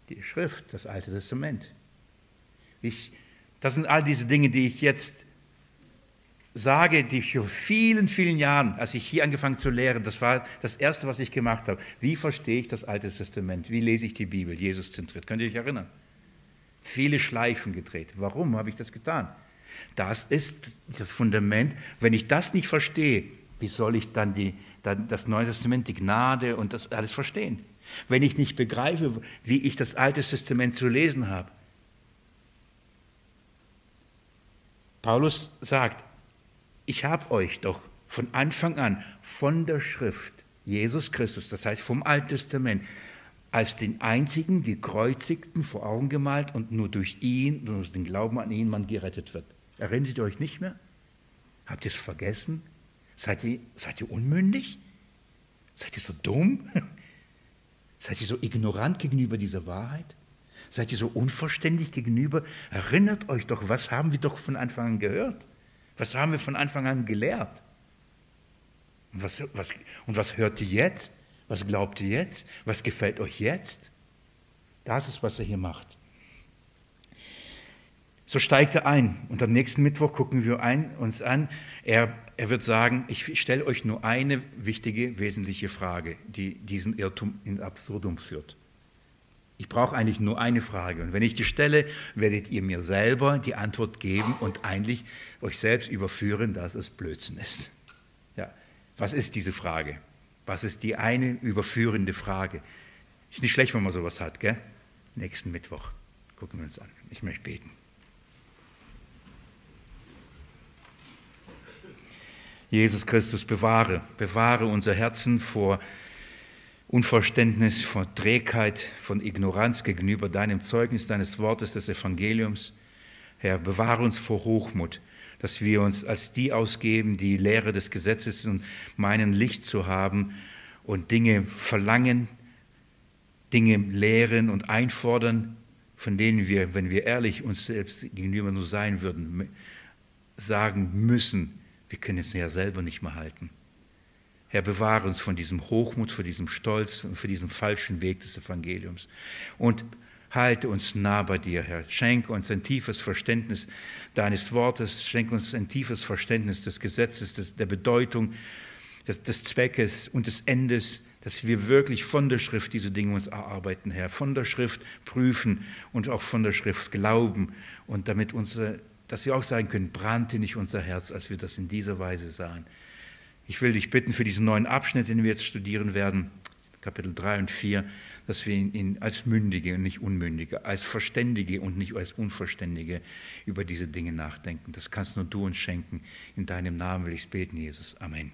[SPEAKER 1] Die Schrift, das Alte Testament. Ich, das sind all diese Dinge, die ich jetzt sage, die ich vor vielen, vielen Jahren, als ich hier angefangen zu lehren, das war das Erste, was ich gemacht habe. Wie verstehe ich das Alte Testament? Wie lese ich die Bibel? Jesus zentriert. Könnt ihr euch erinnern? Viele Schleifen gedreht. Warum habe ich das getan? Das ist das Fundament. Wenn ich das nicht verstehe, wie soll ich dann die, dann das Neue Testament, die Gnade und das alles verstehen. Wenn ich nicht begreife, wie ich das Alte Testament zu lesen habe. Paulus sagt, ich habe euch doch von Anfang an von der Schrift, Jesus Christus, das heißt vom Alten Testament, als den einzigen gekreuzigten vor Augen gemalt und nur durch ihn, durch den Glauben an ihn man gerettet wird. Erinnert ihr euch nicht mehr? Habt ihr es vergessen? Seid ihr, seid ihr unmündig? Seid ihr so dumm? Seid ihr so ignorant gegenüber dieser Wahrheit? Seid ihr so unverständlich gegenüber? Erinnert euch doch, was haben wir doch von Anfang an gehört? Was haben wir von Anfang an gelehrt? Und was, was, und was hört ihr jetzt? Was glaubt ihr jetzt? Was gefällt euch jetzt? Das ist, was er hier macht. So steigt er ein und am nächsten Mittwoch gucken wir ein, uns an. Er, er wird sagen, ich stelle euch nur eine wichtige, wesentliche Frage, die diesen Irrtum in Absurdum führt. Ich brauche eigentlich nur eine Frage und wenn ich die stelle, werdet ihr mir selber die Antwort geben und eigentlich euch selbst überführen, dass es Blödsinn ist. Ja, was ist diese Frage? Was ist die eine überführende Frage? Ist nicht schlecht, wenn man sowas hat, gell? Nächsten Mittwoch gucken wir uns an. Ich möchte beten. Jesus Christus, bewahre, bewahre unser Herzen vor Unverständnis, vor Trägheit, von Ignoranz gegenüber deinem Zeugnis, deines Wortes, des Evangeliums. Herr, bewahre uns vor Hochmut, dass wir uns als die ausgeben, die Lehre des Gesetzes und meinen Licht zu haben und Dinge verlangen, Dinge lehren und einfordern, von denen wir, wenn wir ehrlich uns selbst gegenüber nur sein würden, sagen müssen, wir können es ja selber nicht mehr halten. Herr, bewahre uns von diesem Hochmut, von diesem Stolz und von diesem falschen Weg des Evangeliums. Und halte uns nah bei dir, Herr. Schenke uns ein tiefes Verständnis deines Wortes, schenke uns ein tiefes Verständnis des Gesetzes, des, der Bedeutung, des, des Zweckes und des Endes, dass wir wirklich von der Schrift diese Dinge uns erarbeiten, Herr. Von der Schrift prüfen und auch von der Schrift glauben und damit unsere dass wir auch sagen können, brannte nicht unser Herz, als wir das in dieser Weise sahen. Ich will dich bitten für diesen neuen Abschnitt, den wir jetzt studieren werden, Kapitel 3 und 4, dass wir in, als Mündige und nicht Unmündige, als Verständige und nicht als Unverständige über diese Dinge nachdenken. Das kannst nur du uns schenken. In deinem Namen will ich es beten, Jesus. Amen.